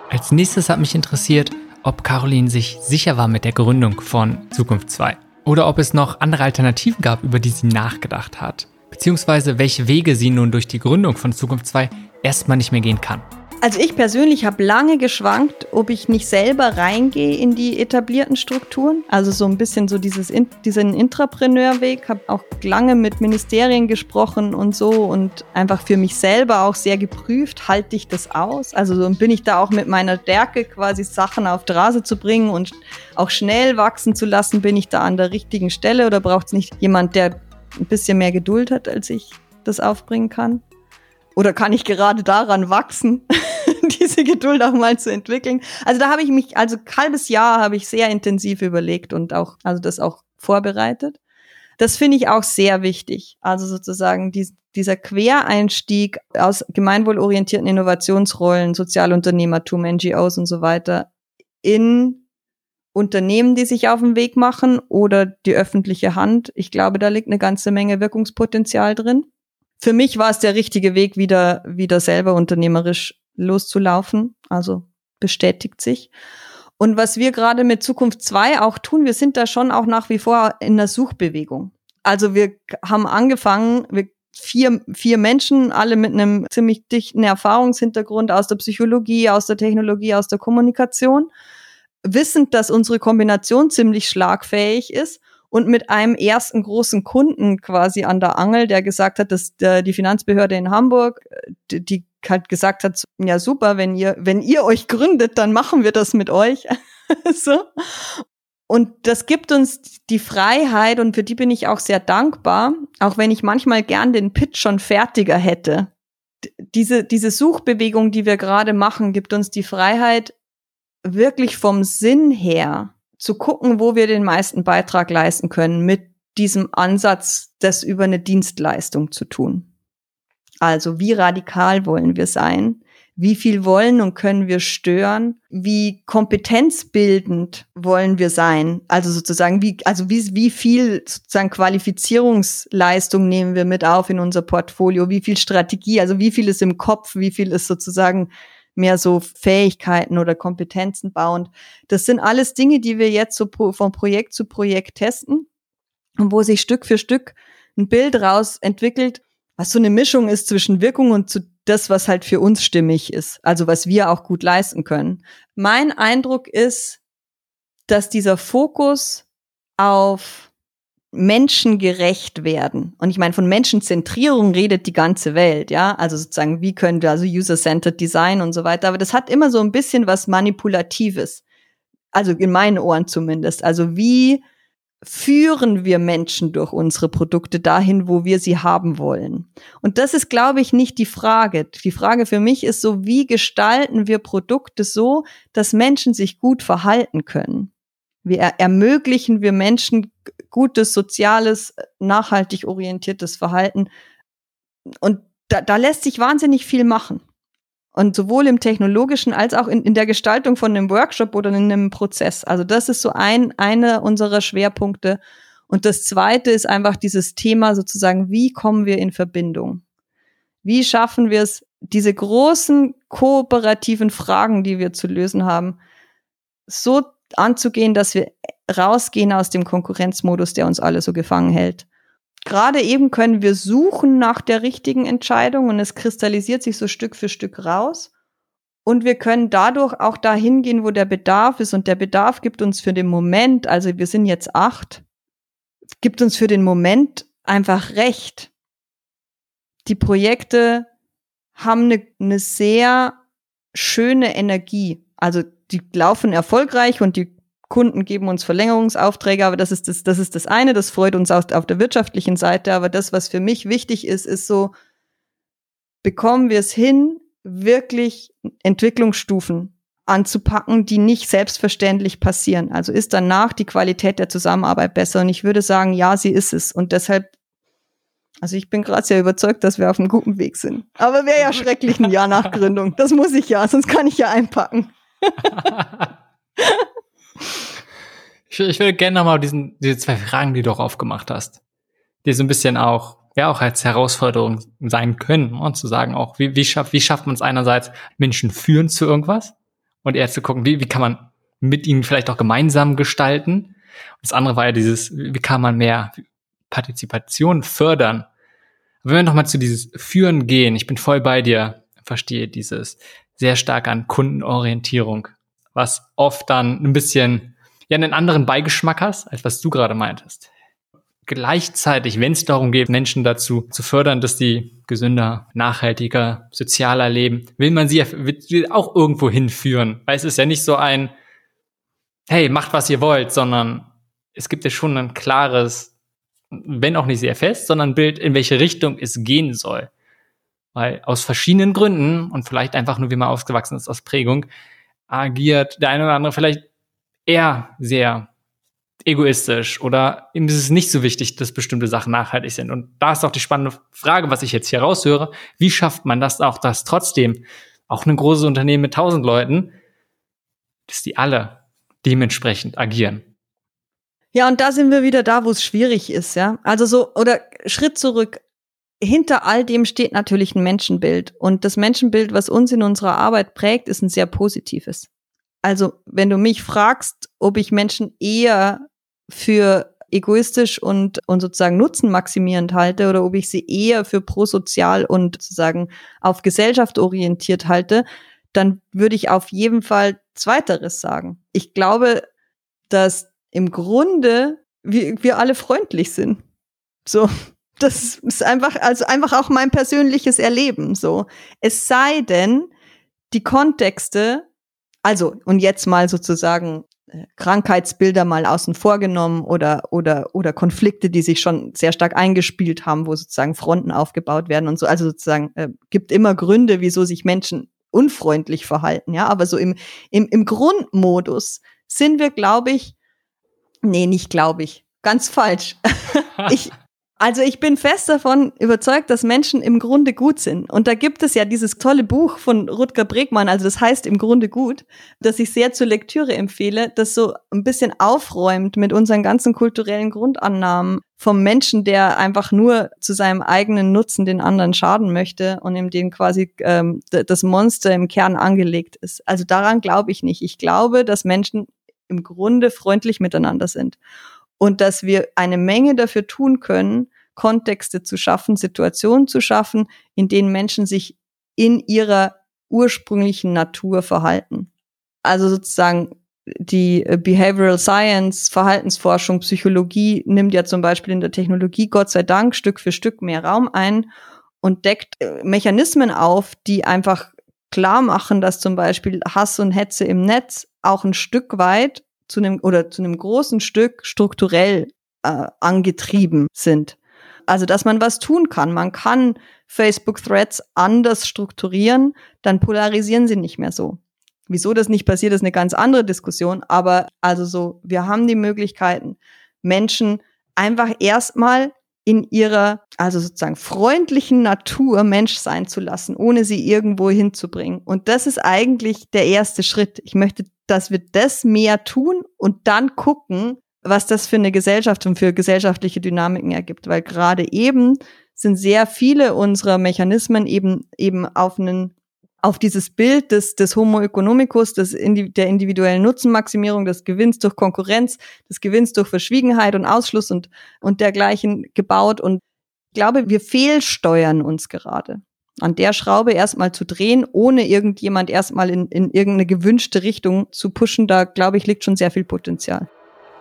Als nächstes hat mich interessiert, ob Caroline sich sicher war mit der Gründung von Zukunft 2. oder ob es noch andere Alternativen gab, über die sie nachgedacht hat, beziehungsweise welche Wege sie nun durch die Gründung von Zukunft 2 erstmal nicht mehr gehen kann. Also ich persönlich habe lange geschwankt, ob ich nicht selber reingehe in die etablierten Strukturen. Also so ein bisschen so dieses diesen Intrapreneurweg. Habe auch lange mit Ministerien gesprochen und so und einfach für mich selber auch sehr geprüft, halte ich das aus? Also so bin ich da auch mit meiner Stärke quasi Sachen auf die Rase zu bringen und auch schnell wachsen zu lassen, bin ich da an der richtigen Stelle oder braucht es nicht jemand, der ein bisschen mehr Geduld hat, als ich das aufbringen kann? Oder kann ich gerade daran wachsen, diese Geduld auch mal zu entwickeln? Also da habe ich mich, also halbes Jahr habe ich sehr intensiv überlegt und auch, also das auch vorbereitet. Das finde ich auch sehr wichtig. Also sozusagen die, dieser Quereinstieg aus gemeinwohlorientierten Innovationsrollen, Sozialunternehmertum, NGOs und so weiter in Unternehmen, die sich auf den Weg machen oder die öffentliche Hand. Ich glaube, da liegt eine ganze Menge Wirkungspotenzial drin für mich war es der richtige Weg, wieder, wieder selber unternehmerisch loszulaufen. Also bestätigt sich. Und was wir gerade mit Zukunft 2 auch tun, wir sind da schon auch nach wie vor in der Suchbewegung. Also wir haben angefangen, wir vier, vier Menschen, alle mit einem ziemlich dichten Erfahrungshintergrund aus der Psychologie, aus der Technologie, aus der Kommunikation, wissend, dass unsere Kombination ziemlich schlagfähig ist und mit einem ersten großen Kunden quasi an der Angel, der gesagt hat, dass der, die Finanzbehörde in Hamburg, die, die halt gesagt hat, ja super, wenn ihr, wenn ihr euch gründet, dann machen wir das mit euch. so. Und das gibt uns die Freiheit und für die bin ich auch sehr dankbar, auch wenn ich manchmal gern den Pitch schon fertiger hätte. Diese, diese Suchbewegung, die wir gerade machen, gibt uns die Freiheit, wirklich vom Sinn her zu gucken, wo wir den meisten Beitrag leisten können mit diesem Ansatz, das über eine Dienstleistung zu tun. Also wie radikal wollen wir sein? Wie viel wollen und können wir stören? Wie kompetenzbildend wollen wir sein? Also sozusagen, wie, also wie, wie viel sozusagen Qualifizierungsleistung nehmen wir mit auf in unser Portfolio? Wie viel Strategie? Also wie viel ist im Kopf? Wie viel ist sozusagen mehr so Fähigkeiten oder Kompetenzen bauend. Das sind alles Dinge, die wir jetzt so von Projekt zu Projekt testen und wo sich Stück für Stück ein Bild raus entwickelt, was so eine Mischung ist zwischen Wirkung und zu das, was halt für uns stimmig ist, also was wir auch gut leisten können. Mein Eindruck ist, dass dieser Fokus auf menschengerecht werden. Und ich meine, von Menschenzentrierung redet die ganze Welt, ja. Also sozusagen, wie können wir also User-Centered Design und so weiter. Aber das hat immer so ein bisschen was Manipulatives. Also in meinen Ohren zumindest. Also wie führen wir Menschen durch unsere Produkte dahin, wo wir sie haben wollen? Und das ist, glaube ich, nicht die Frage. Die Frage für mich ist so, wie gestalten wir Produkte so, dass Menschen sich gut verhalten können? Wie ermöglichen wir Menschen gutes, soziales, nachhaltig orientiertes Verhalten? Und da, da lässt sich wahnsinnig viel machen. Und sowohl im technologischen als auch in, in der Gestaltung von einem Workshop oder in einem Prozess. Also das ist so ein, eine unserer Schwerpunkte. Und das zweite ist einfach dieses Thema sozusagen, wie kommen wir in Verbindung? Wie schaffen wir es, diese großen kooperativen Fragen, die wir zu lösen haben, so anzugehen, dass wir rausgehen aus dem Konkurrenzmodus, der uns alle so gefangen hält. Gerade eben können wir suchen nach der richtigen Entscheidung und es kristallisiert sich so Stück für Stück raus. Und wir können dadurch auch dahin gehen, wo der Bedarf ist. Und der Bedarf gibt uns für den Moment, also wir sind jetzt acht, gibt uns für den Moment einfach recht. Die Projekte haben eine, eine sehr schöne Energie. Also die laufen erfolgreich und die Kunden geben uns Verlängerungsaufträge, aber das ist das, das ist das eine, das freut uns auf, auf der wirtschaftlichen Seite. Aber das, was für mich wichtig ist, ist so, bekommen wir es hin, wirklich Entwicklungsstufen anzupacken, die nicht selbstverständlich passieren. Also ist danach die Qualität der Zusammenarbeit besser? Und ich würde sagen, ja, sie ist es. Und deshalb, also ich bin gerade sehr überzeugt, dass wir auf einem guten Weg sind. Aber wäre ja schrecklich ein Jahr nach Gründung. Das muss ich ja, sonst kann ich ja einpacken. Ich, ich würde gerne nochmal diesen, diese zwei Fragen, die du auch aufgemacht hast, die so ein bisschen auch, ja, auch als Herausforderung sein können und zu sagen auch, wie, wie, schafft, wie schafft man es einerseits, Menschen führen zu irgendwas und eher zu gucken, wie, wie kann man mit ihnen vielleicht auch gemeinsam gestalten Das andere war ja dieses, wie kann man mehr Partizipation fördern? wenn wir nochmal zu dieses Führen gehen, ich bin voll bei dir, verstehe dieses sehr stark an Kundenorientierung, was oft dann ein bisschen ja einen anderen Beigeschmack hast, als was du gerade meintest. Gleichzeitig, wenn es darum geht, Menschen dazu zu fördern, dass die gesünder, nachhaltiger, sozialer leben, will man sie auch irgendwo hinführen. Weil es ist ja nicht so ein, hey, macht was ihr wollt, sondern es gibt ja schon ein klares, wenn auch nicht sehr fest, sondern Bild, in welche Richtung es gehen soll. Weil aus verschiedenen Gründen und vielleicht einfach nur, wie man aufgewachsen ist aus Prägung, agiert der eine oder andere vielleicht eher sehr egoistisch oder ihm ist es nicht so wichtig, dass bestimmte Sachen nachhaltig sind. Und da ist auch die spannende Frage, was ich jetzt hier raushöre. Wie schafft man das auch, dass trotzdem auch ein großes Unternehmen mit tausend Leuten, dass die alle dementsprechend agieren? Ja, und da sind wir wieder da, wo es schwierig ist, ja. Also so, oder Schritt zurück. Hinter all dem steht natürlich ein Menschenbild. Und das Menschenbild, was uns in unserer Arbeit prägt, ist ein sehr positives. Also, wenn du mich fragst, ob ich Menschen eher für egoistisch und, und sozusagen nutzenmaximierend halte oder ob ich sie eher für prosozial und sozusagen auf Gesellschaft orientiert halte, dann würde ich auf jeden Fall Zweiteres sagen. Ich glaube, dass im Grunde wir, wir alle freundlich sind. So, das ist einfach, also einfach auch mein persönliches Erleben. So, es sei denn, die Kontexte, also und jetzt mal sozusagen äh, Krankheitsbilder mal außen vor genommen oder, oder, oder Konflikte, die sich schon sehr stark eingespielt haben, wo sozusagen Fronten aufgebaut werden und so. Also sozusagen äh, gibt immer Gründe, wieso sich Menschen unfreundlich verhalten, ja. Aber so im, im, im Grundmodus sind wir, glaube ich, nee, nicht glaube ich, ganz falsch. ich, also ich bin fest davon überzeugt, dass Menschen im Grunde gut sind. Und da gibt es ja dieses tolle Buch von Rutger Bregmann, also das heißt im Grunde gut, das ich sehr zur Lektüre empfehle, das so ein bisschen aufräumt mit unseren ganzen kulturellen Grundannahmen vom Menschen, der einfach nur zu seinem eigenen Nutzen den anderen schaden möchte und in dem quasi ähm, das Monster im Kern angelegt ist. Also daran glaube ich nicht. Ich glaube, dass Menschen im Grunde freundlich miteinander sind und dass wir eine Menge dafür tun können, Kontexte zu schaffen, Situationen zu schaffen, in denen Menschen sich in ihrer ursprünglichen Natur verhalten. Also sozusagen die äh, Behavioral Science, Verhaltensforschung, Psychologie nimmt ja zum Beispiel in der Technologie Gott sei Dank Stück für Stück mehr Raum ein und deckt äh, Mechanismen auf, die einfach klar machen, dass zum Beispiel Hass und Hetze im Netz auch ein Stück weit zu einem oder zu einem großen Stück strukturell äh, angetrieben sind. Also, dass man was tun kann. Man kann Facebook-Threads anders strukturieren, dann polarisieren sie nicht mehr so. Wieso das nicht passiert, ist eine ganz andere Diskussion. Aber also so, wir haben die Möglichkeiten, Menschen einfach erstmal in ihrer, also sozusagen freundlichen Natur Mensch sein zu lassen, ohne sie irgendwo hinzubringen. Und das ist eigentlich der erste Schritt. Ich möchte dass wir das mehr tun und dann gucken, was das für eine Gesellschaft und für gesellschaftliche Dynamiken ergibt. Weil gerade eben sind sehr viele unserer Mechanismen eben, eben auf einen auf dieses Bild des, des Homo economicus, des, der individuellen Nutzenmaximierung, des Gewinns durch Konkurrenz, des Gewinns durch Verschwiegenheit und Ausschluss und, und dergleichen gebaut. Und ich glaube, wir fehlsteuern uns gerade an der Schraube erstmal zu drehen, ohne irgendjemand erstmal in, in irgendeine gewünschte Richtung zu pushen, da glaube ich, liegt schon sehr viel Potenzial.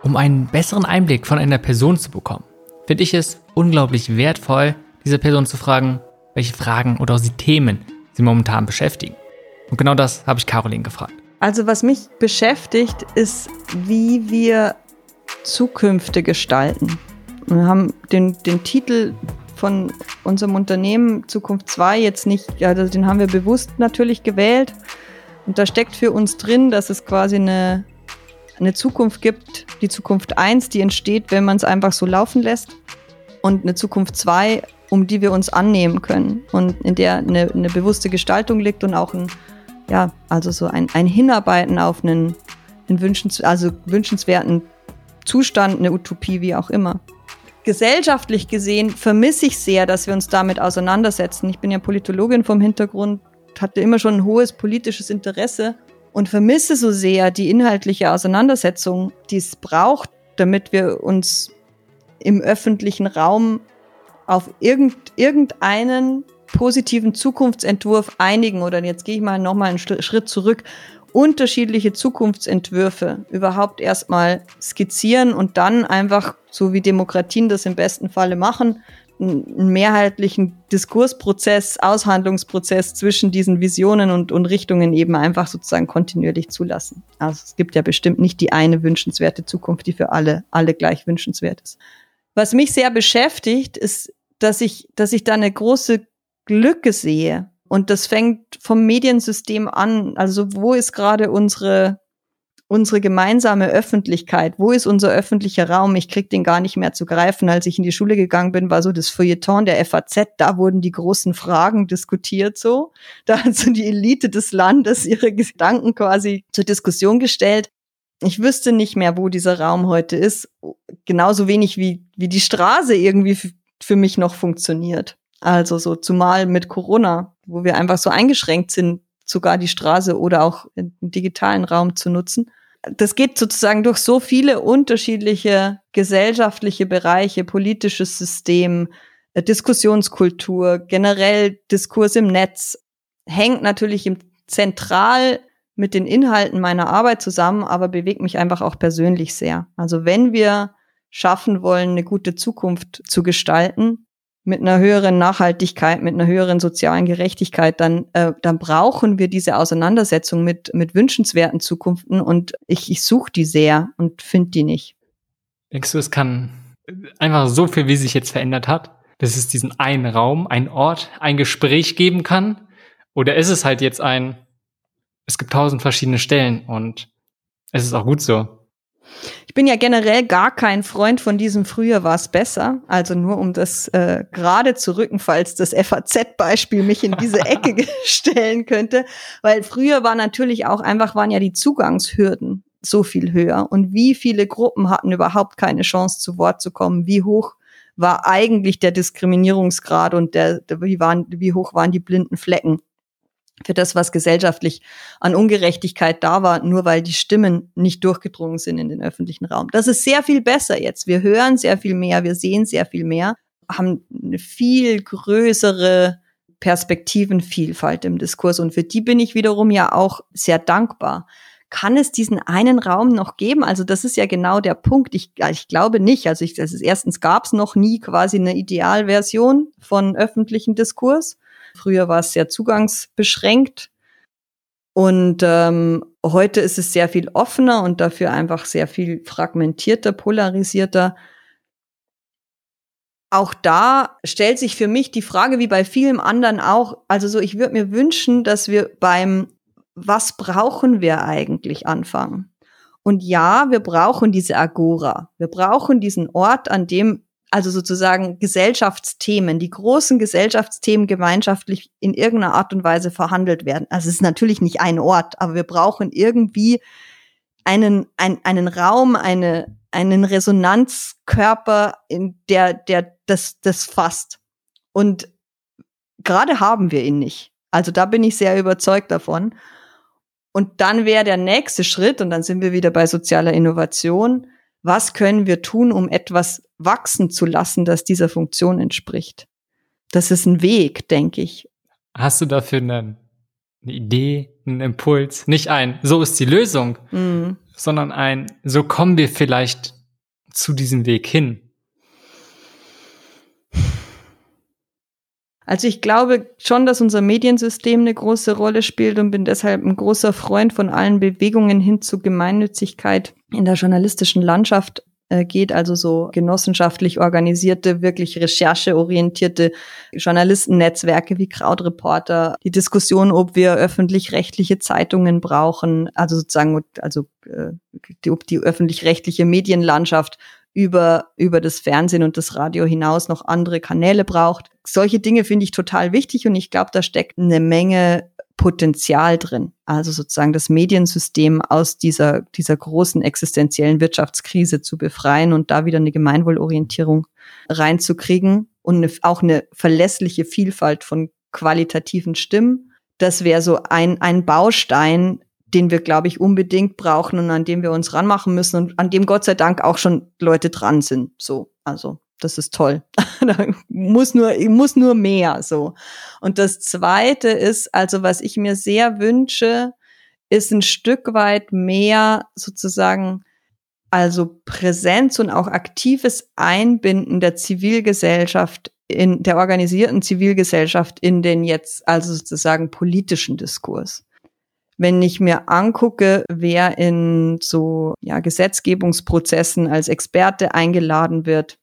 Um einen besseren Einblick von einer Person zu bekommen, finde ich es unglaublich wertvoll, diese Person zu fragen, welche Fragen oder auch die Themen sie momentan beschäftigen. Und genau das habe ich Caroline gefragt. Also was mich beschäftigt, ist, wie wir Zukünfte gestalten. Wir haben den, den Titel von unserem Unternehmen Zukunft 2 jetzt nicht, also den haben wir bewusst natürlich gewählt. Und da steckt für uns drin, dass es quasi eine, eine Zukunft gibt, die Zukunft 1, die entsteht, wenn man es einfach so laufen lässt. Und eine Zukunft 2, um die wir uns annehmen können und in der eine, eine bewusste Gestaltung liegt und auch ein, ja, also so ein, ein Hinarbeiten auf einen, einen wünschens, also wünschenswerten Zustand, eine Utopie, wie auch immer gesellschaftlich gesehen vermisse ich sehr, dass wir uns damit auseinandersetzen. Ich bin ja Politologin vom Hintergrund, hatte immer schon ein hohes politisches Interesse und vermisse so sehr die inhaltliche Auseinandersetzung, die es braucht, damit wir uns im öffentlichen Raum auf irgend, irgendeinen positiven Zukunftsentwurf einigen. Oder jetzt gehe ich mal nochmal einen Schritt zurück. Unterschiedliche Zukunftsentwürfe überhaupt erstmal skizzieren und dann einfach, so wie Demokratien das im besten Falle machen, einen mehrheitlichen Diskursprozess, Aushandlungsprozess zwischen diesen Visionen und, und Richtungen eben einfach sozusagen kontinuierlich zulassen. Also es gibt ja bestimmt nicht die eine wünschenswerte Zukunft, die für alle, alle gleich wünschenswert ist. Was mich sehr beschäftigt, ist, dass ich, dass ich da eine große Lücke sehe. Und das fängt vom Mediensystem an. Also wo ist gerade unsere unsere gemeinsame Öffentlichkeit, wo ist unser öffentlicher Raum? Ich krieg den gar nicht mehr zu greifen. Als ich in die Schule gegangen bin, war so das Feuilleton der FAZ, da wurden die großen Fragen diskutiert so. Da hat so die Elite des Landes ihre Gedanken quasi zur Diskussion gestellt. Ich wüsste nicht mehr, wo dieser Raum heute ist. Genauso wenig wie, wie die Straße irgendwie für mich noch funktioniert. Also so zumal mit Corona, wo wir einfach so eingeschränkt sind, sogar die Straße oder auch im digitalen Raum zu nutzen das geht sozusagen durch so viele unterschiedliche gesellschaftliche Bereiche, politisches System, äh, Diskussionskultur, generell Diskurs im Netz, hängt natürlich im zentral mit den Inhalten meiner Arbeit zusammen, aber bewegt mich einfach auch persönlich sehr. Also wenn wir schaffen wollen, eine gute Zukunft zu gestalten, mit einer höheren Nachhaltigkeit, mit einer höheren sozialen Gerechtigkeit, dann, äh, dann brauchen wir diese Auseinandersetzung mit, mit wünschenswerten Zukunften und ich, ich suche die sehr und finde die nicht. Denkst du, es kann einfach so viel, wie sich jetzt verändert hat, dass es diesen einen Raum, einen Ort, ein Gespräch geben kann? Oder ist es halt jetzt ein, es gibt tausend verschiedene Stellen und es ist auch gut so? Ich bin ja generell gar kein Freund von diesem früher war es besser. Also nur um das äh, gerade zu rücken, falls das FAZ-Beispiel mich in diese Ecke stellen könnte. Weil früher war natürlich auch einfach, waren ja die Zugangshürden so viel höher. Und wie viele Gruppen hatten überhaupt keine Chance zu Wort zu kommen? Wie hoch war eigentlich der Diskriminierungsgrad und der, wie, waren, wie hoch waren die blinden Flecken? Für das, was gesellschaftlich an Ungerechtigkeit da war, nur weil die Stimmen nicht durchgedrungen sind in den öffentlichen Raum. Das ist sehr viel besser jetzt. Wir hören sehr viel mehr, wir sehen sehr viel mehr, haben eine viel größere Perspektivenvielfalt im Diskurs und für die bin ich wiederum ja auch sehr dankbar. Kann es diesen einen Raum noch geben? Also das ist ja genau der Punkt. Ich, ich glaube nicht. Also, ich, also erstens gab es noch nie quasi eine Idealversion von öffentlichen Diskurs. Früher war es sehr zugangsbeschränkt. Und ähm, heute ist es sehr viel offener und dafür einfach sehr viel fragmentierter, polarisierter. Auch da stellt sich für mich die Frage, wie bei vielen anderen auch, also so, ich würde mir wünschen, dass wir beim Was brauchen wir eigentlich anfangen. Und ja, wir brauchen diese Agora. Wir brauchen diesen Ort, an dem also sozusagen Gesellschaftsthemen, die großen Gesellschaftsthemen gemeinschaftlich in irgendeiner Art und Weise verhandelt werden. Also es ist natürlich nicht ein Ort, aber wir brauchen irgendwie einen, ein, einen Raum, eine, einen Resonanzkörper, in der, der das, das fasst. Und gerade haben wir ihn nicht. Also da bin ich sehr überzeugt davon. Und dann wäre der nächste Schritt, und dann sind wir wieder bei sozialer Innovation, was können wir tun, um etwas wachsen zu lassen, das dieser Funktion entspricht. Das ist ein Weg, denke ich. Hast du dafür eine, eine Idee, einen Impuls? Nicht ein, so ist die Lösung, mhm. sondern ein, so kommen wir vielleicht zu diesem Weg hin. Also ich glaube schon, dass unser Mediensystem eine große Rolle spielt und bin deshalb ein großer Freund von allen Bewegungen hin zu Gemeinnützigkeit in der journalistischen Landschaft äh, geht, also so genossenschaftlich organisierte, wirklich rechercheorientierte Journalistennetzwerke wie Krautreporter, die Diskussion, ob wir öffentlich-rechtliche Zeitungen brauchen, also sozusagen, also äh, ob die öffentlich-rechtliche Medienlandschaft über, über das Fernsehen und das Radio hinaus noch andere Kanäle braucht. Solche Dinge finde ich total wichtig und ich glaube, da steckt eine Menge Potenzial drin. Also sozusagen das Mediensystem aus dieser, dieser großen existenziellen Wirtschaftskrise zu befreien und da wieder eine Gemeinwohlorientierung reinzukriegen und eine, auch eine verlässliche Vielfalt von qualitativen Stimmen. Das wäre so ein, ein Baustein, den wir, glaube ich, unbedingt brauchen und an dem wir uns ranmachen müssen und an dem Gott sei Dank auch schon Leute dran sind. So, also das ist toll. muss nur, muss nur mehr so. Und das zweite ist, also was ich mir sehr wünsche, ist ein Stück weit mehr sozusagen, also Präsenz und auch aktives Einbinden der Zivilgesellschaft in der organisierten Zivilgesellschaft in den jetzt also sozusagen politischen Diskurs. Wenn ich mir angucke, wer in so ja, Gesetzgebungsprozessen als Experte eingeladen wird,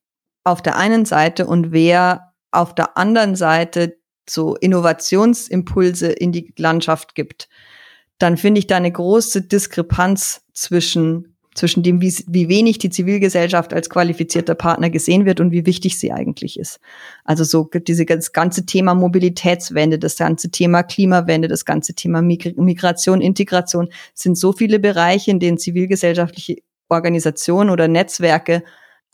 auf der einen Seite und wer auf der anderen Seite so Innovationsimpulse in die Landschaft gibt, dann finde ich da eine große Diskrepanz zwischen zwischen dem, wie, wie wenig die Zivilgesellschaft als qualifizierter Partner gesehen wird und wie wichtig sie eigentlich ist. Also so diese, ganze Thema Mobilitätswende, das ganze Thema Klimawende, das ganze Thema Migration, Integration sind so viele Bereiche, in denen zivilgesellschaftliche Organisationen oder Netzwerke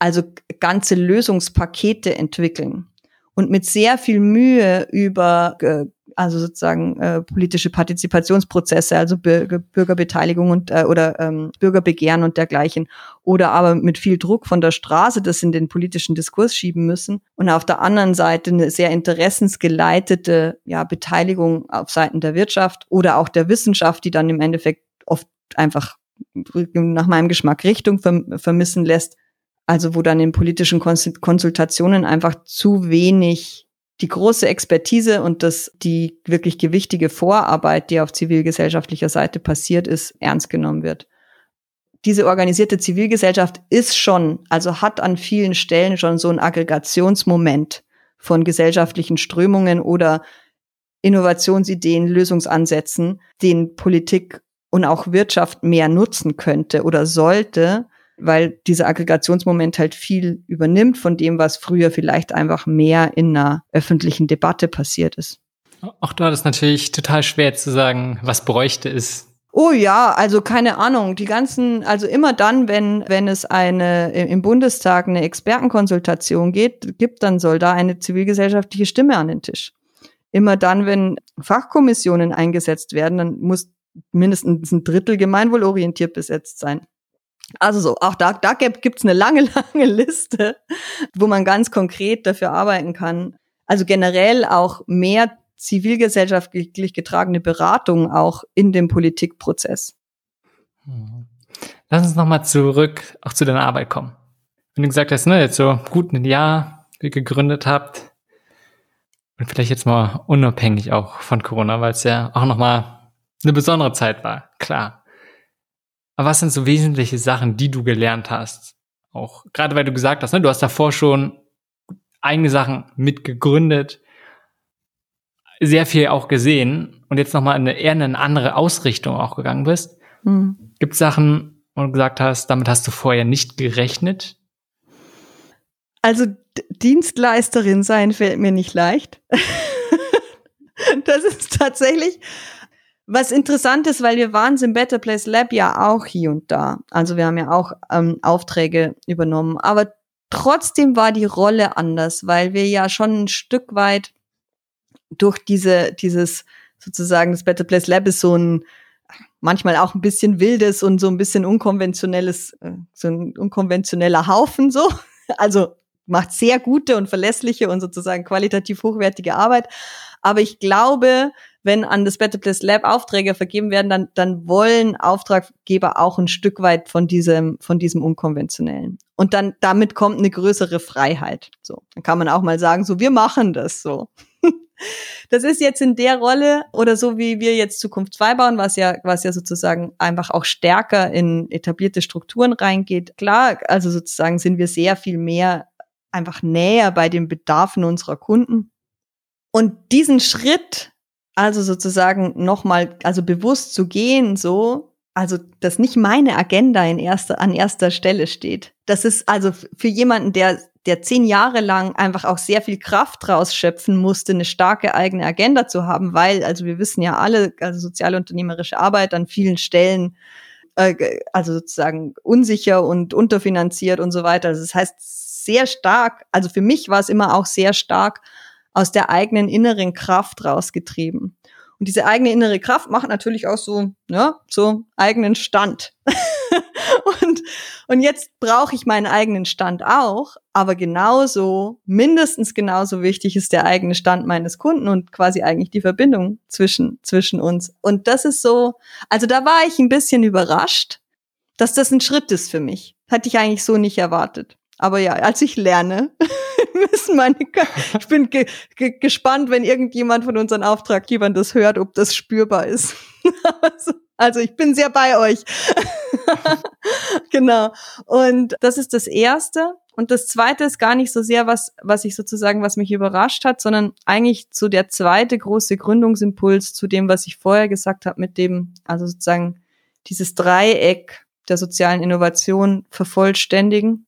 also ganze Lösungspakete entwickeln und mit sehr viel Mühe über äh, also sozusagen äh, politische Partizipationsprozesse, also Bürgerbeteiligung und äh, oder ähm, Bürgerbegehren und dergleichen, oder aber mit viel Druck von der Straße das in den politischen Diskurs schieben müssen und auf der anderen Seite eine sehr interessensgeleitete ja, Beteiligung auf Seiten der Wirtschaft oder auch der Wissenschaft, die dann im Endeffekt oft einfach nach meinem Geschmack Richtung vermissen lässt. Also wo dann in politischen Konsultationen einfach zu wenig die große Expertise und das, die wirklich gewichtige Vorarbeit, die auf zivilgesellschaftlicher Seite passiert ist, ernst genommen wird. Diese organisierte Zivilgesellschaft ist schon, also hat an vielen Stellen schon so ein Aggregationsmoment von gesellschaftlichen Strömungen oder Innovationsideen, Lösungsansätzen, den Politik und auch Wirtschaft mehr nutzen könnte oder sollte, weil dieser Aggregationsmoment halt viel übernimmt von dem, was früher vielleicht einfach mehr in einer öffentlichen Debatte passiert ist. Auch da ist natürlich total schwer zu sagen, was bräuchte es. Oh ja, also keine Ahnung. Die ganzen, also immer dann, wenn, wenn es eine, im Bundestag eine Expertenkonsultation geht, gibt, dann soll da eine zivilgesellschaftliche Stimme an den Tisch. Immer dann, wenn Fachkommissionen eingesetzt werden, dann muss mindestens ein Drittel gemeinwohlorientiert besetzt sein. Also so, auch da, da gibt's eine lange, lange Liste, wo man ganz konkret dafür arbeiten kann. Also generell auch mehr zivilgesellschaftlich getragene Beratung auch in dem Politikprozess. Lass uns nochmal zurück auch zu deiner Arbeit kommen. Wenn du gesagt hast, ne, jetzt so gut ein Jahr gegründet habt und vielleicht jetzt mal unabhängig auch von Corona, weil es ja auch nochmal eine besondere Zeit war, klar. Aber was sind so wesentliche Sachen, die du gelernt hast? Auch gerade weil du gesagt hast, ne, du hast davor schon eigene Sachen mitgegründet, sehr viel auch gesehen und jetzt nochmal in eine eher eine andere Ausrichtung auch gegangen bist. Mhm. Gibt es Sachen, wo du gesagt hast, damit hast du vorher nicht gerechnet? Also Dienstleisterin sein fällt mir nicht leicht. das ist tatsächlich was interessant ist, weil wir waren im Better Place Lab ja auch hier und da. Also wir haben ja auch ähm, Aufträge übernommen. Aber trotzdem war die Rolle anders, weil wir ja schon ein Stück weit durch diese, dieses sozusagen, das Better Place Lab ist so ein manchmal auch ein bisschen wildes und so ein bisschen unkonventionelles, äh, so ein unkonventioneller Haufen so. Also macht sehr gute und verlässliche und sozusagen qualitativ hochwertige Arbeit. Aber ich glaube, wenn an das Better Place Lab Aufträge vergeben werden, dann, dann wollen Auftraggeber auch ein Stück weit von diesem, von diesem Unkonventionellen. Und dann, damit kommt eine größere Freiheit. So. Dann kann man auch mal sagen, so, wir machen das so. das ist jetzt in der Rolle oder so wie wir jetzt Zukunft 2 bauen, was ja, was ja sozusagen einfach auch stärker in etablierte Strukturen reingeht. Klar, also sozusagen sind wir sehr viel mehr einfach näher bei den Bedarfen unserer Kunden. Und diesen Schritt also sozusagen nochmal, also bewusst zu gehen, so, also, dass nicht meine Agenda in erster, an erster Stelle steht. Das ist also für jemanden, der, der zehn Jahre lang einfach auch sehr viel Kraft rausschöpfen musste, eine starke eigene Agenda zu haben, weil, also wir wissen ja alle, also soziale unternehmerische Arbeit an vielen Stellen, äh, also sozusagen unsicher und unterfinanziert und so weiter. Also das heißt, sehr stark, also für mich war es immer auch sehr stark, aus der eigenen inneren Kraft rausgetrieben. Und diese eigene innere Kraft macht natürlich auch so, ne, so eigenen Stand. und, und jetzt brauche ich meinen eigenen Stand auch, aber genauso, mindestens genauso wichtig ist der eigene Stand meines Kunden und quasi eigentlich die Verbindung zwischen, zwischen uns. Und das ist so, also da war ich ein bisschen überrascht, dass das ein Schritt ist für mich. Hatte ich eigentlich so nicht erwartet. Aber ja, als ich lerne, müssen meine, ich bin ge ge gespannt, wenn irgendjemand von unseren Auftraggebern das hört, ob das spürbar ist. also, also ich bin sehr bei euch. genau. Und das ist das Erste. Und das Zweite ist gar nicht so sehr was, was ich sozusagen, was mich überrascht hat, sondern eigentlich so der zweite große Gründungsimpuls zu dem, was ich vorher gesagt habe, mit dem, also sozusagen dieses Dreieck der sozialen Innovation vervollständigen.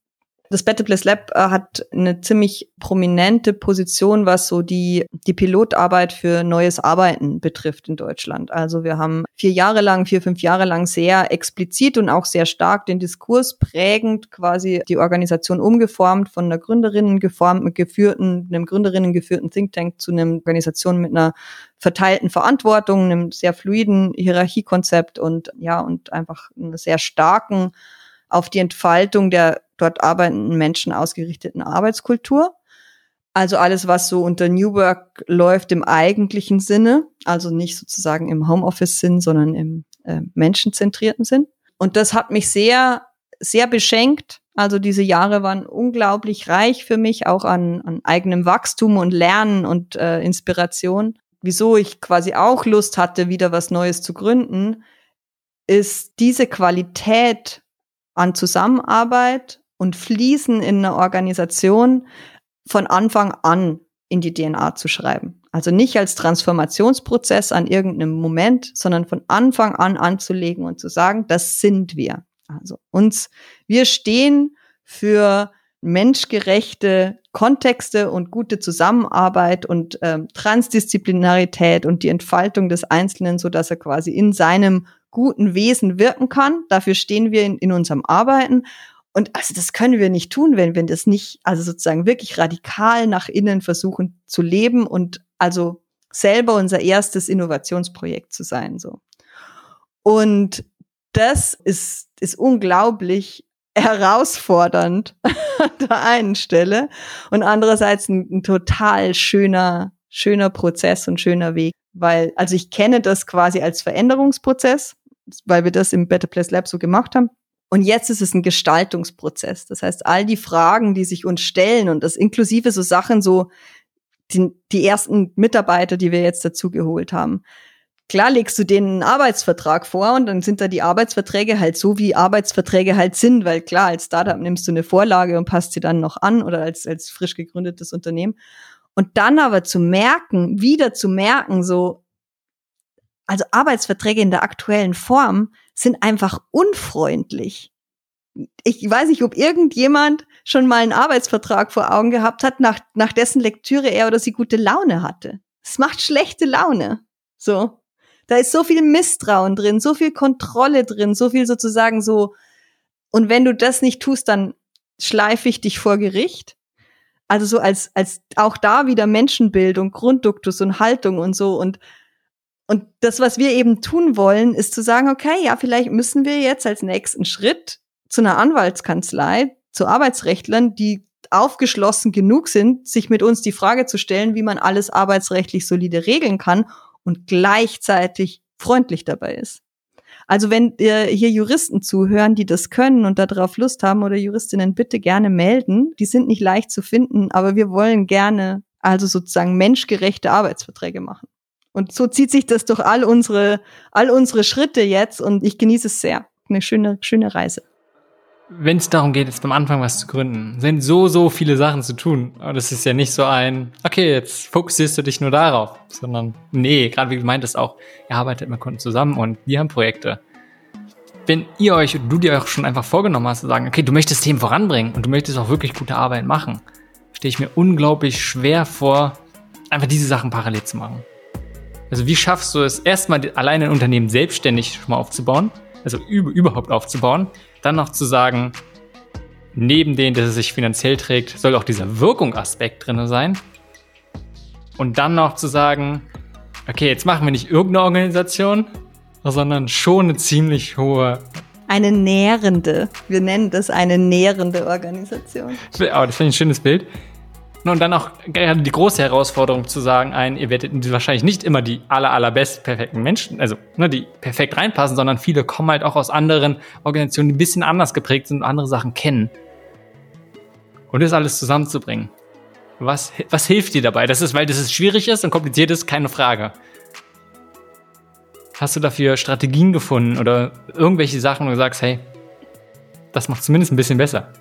Das Better Place Lab äh, hat eine ziemlich prominente Position, was so die, die Pilotarbeit für neues Arbeiten betrifft in Deutschland. Also wir haben vier Jahre lang, vier, fünf Jahre lang sehr explizit und auch sehr stark den Diskurs prägend quasi die Organisation umgeformt von einer Gründerinnen geformt, geführten, einem Gründerinnen geführten Think Tank zu einer Organisation mit einer verteilten Verantwortung, einem sehr fluiden Hierarchiekonzept und ja, und einfach einer sehr starken auf die Entfaltung der dort arbeitenden Menschen ausgerichteten Arbeitskultur. Also alles, was so unter New Work läuft im eigentlichen Sinne, also nicht sozusagen im Homeoffice-Sinn, sondern im äh, menschenzentrierten Sinn. Und das hat mich sehr, sehr beschenkt. Also diese Jahre waren unglaublich reich für mich, auch an, an eigenem Wachstum und Lernen und äh, Inspiration. Wieso ich quasi auch Lust hatte, wieder was Neues zu gründen, ist diese Qualität an Zusammenarbeit und Fließen in einer Organisation von Anfang an in die DNA zu schreiben. Also nicht als Transformationsprozess an irgendeinem Moment, sondern von Anfang an anzulegen und zu sagen, das sind wir. Also uns, wir stehen für menschgerechte Kontexte und gute Zusammenarbeit und ähm, Transdisziplinarität und die Entfaltung des Einzelnen, so dass er quasi in seinem guten Wesen wirken kann. Dafür stehen wir in, in unserem Arbeiten und also das können wir nicht tun, wenn wir das nicht, also sozusagen wirklich radikal nach innen versuchen zu leben und also selber unser erstes Innovationsprojekt zu sein, so. Und das ist, ist unglaublich herausfordernd an der einen Stelle und andererseits ein, ein total schöner, schöner Prozess und schöner Weg, weil, also ich kenne das quasi als Veränderungsprozess, weil wir das im Better Place Lab so gemacht haben. Und jetzt ist es ein Gestaltungsprozess. Das heißt, all die Fragen, die sich uns stellen und das inklusive so Sachen, so die, die ersten Mitarbeiter, die wir jetzt dazu geholt haben. Klar legst du denen einen Arbeitsvertrag vor und dann sind da die Arbeitsverträge halt so, wie Arbeitsverträge halt sind, weil klar, als Startup nimmst du eine Vorlage und passt sie dann noch an oder als, als frisch gegründetes Unternehmen. Und dann aber zu merken, wieder zu merken, so, also Arbeitsverträge in der aktuellen Form sind einfach unfreundlich. Ich weiß nicht, ob irgendjemand schon mal einen Arbeitsvertrag vor Augen gehabt hat, nach, nach dessen Lektüre er oder sie gute Laune hatte. Es macht schlechte Laune. So. Da ist so viel Misstrauen drin, so viel Kontrolle drin, so viel sozusagen so. Und wenn du das nicht tust, dann schleife ich dich vor Gericht. Also so als, als auch da wieder Menschenbildung, Grundduktus und Haltung und so und und das, was wir eben tun wollen, ist zu sagen, okay, ja, vielleicht müssen wir jetzt als nächsten Schritt zu einer Anwaltskanzlei, zu Arbeitsrechtlern, die aufgeschlossen genug sind, sich mit uns die Frage zu stellen, wie man alles arbeitsrechtlich solide regeln kann und gleichzeitig freundlich dabei ist. Also wenn ihr hier Juristen zuhören, die das können und darauf Lust haben oder Juristinnen, bitte gerne melden. Die sind nicht leicht zu finden, aber wir wollen gerne also sozusagen menschgerechte Arbeitsverträge machen. Und so zieht sich das durch all unsere, all unsere Schritte jetzt und ich genieße es sehr. Eine schöne, schöne Reise. Wenn es darum geht, jetzt beim Anfang was zu gründen, sind so, so viele Sachen zu tun. Aber das ist ja nicht so ein, okay, jetzt fokussierst du dich nur darauf, sondern nee, gerade wie du meintest auch, ihr arbeitet mit Kunden zusammen und wir haben Projekte. Wenn ihr euch, du dir auch schon einfach vorgenommen hast, zu sagen, okay, du möchtest Themen voranbringen und du möchtest auch wirklich gute Arbeit machen, stehe ich mir unglaublich schwer vor, einfach diese Sachen parallel zu machen. Also wie schaffst du es, erstmal alleine ein Unternehmen selbstständig schon mal aufzubauen, also überhaupt aufzubauen, dann noch zu sagen, neben dem, dass es sich finanziell trägt, soll auch dieser Wirkung-Aspekt drin sein. Und dann noch zu sagen, Okay, jetzt machen wir nicht irgendeine Organisation, sondern schon eine ziemlich hohe. Eine nährende. Wir nennen das eine nährende Organisation. Oh, das finde ich ein schönes Bild. Und dann auch gerade die große Herausforderung zu sagen, ein, ihr werdet wahrscheinlich nicht immer die aller, allerbest perfekten Menschen, also ne, die perfekt reinpassen, sondern viele kommen halt auch aus anderen Organisationen, die ein bisschen anders geprägt sind und andere Sachen kennen. Und das alles zusammenzubringen. Was, was hilft dir dabei? Das ist, weil das ist schwierig ist und kompliziert ist, keine Frage. Hast du dafür Strategien gefunden oder irgendwelche Sachen, wo du sagst, hey, das macht zumindest ein bisschen besser?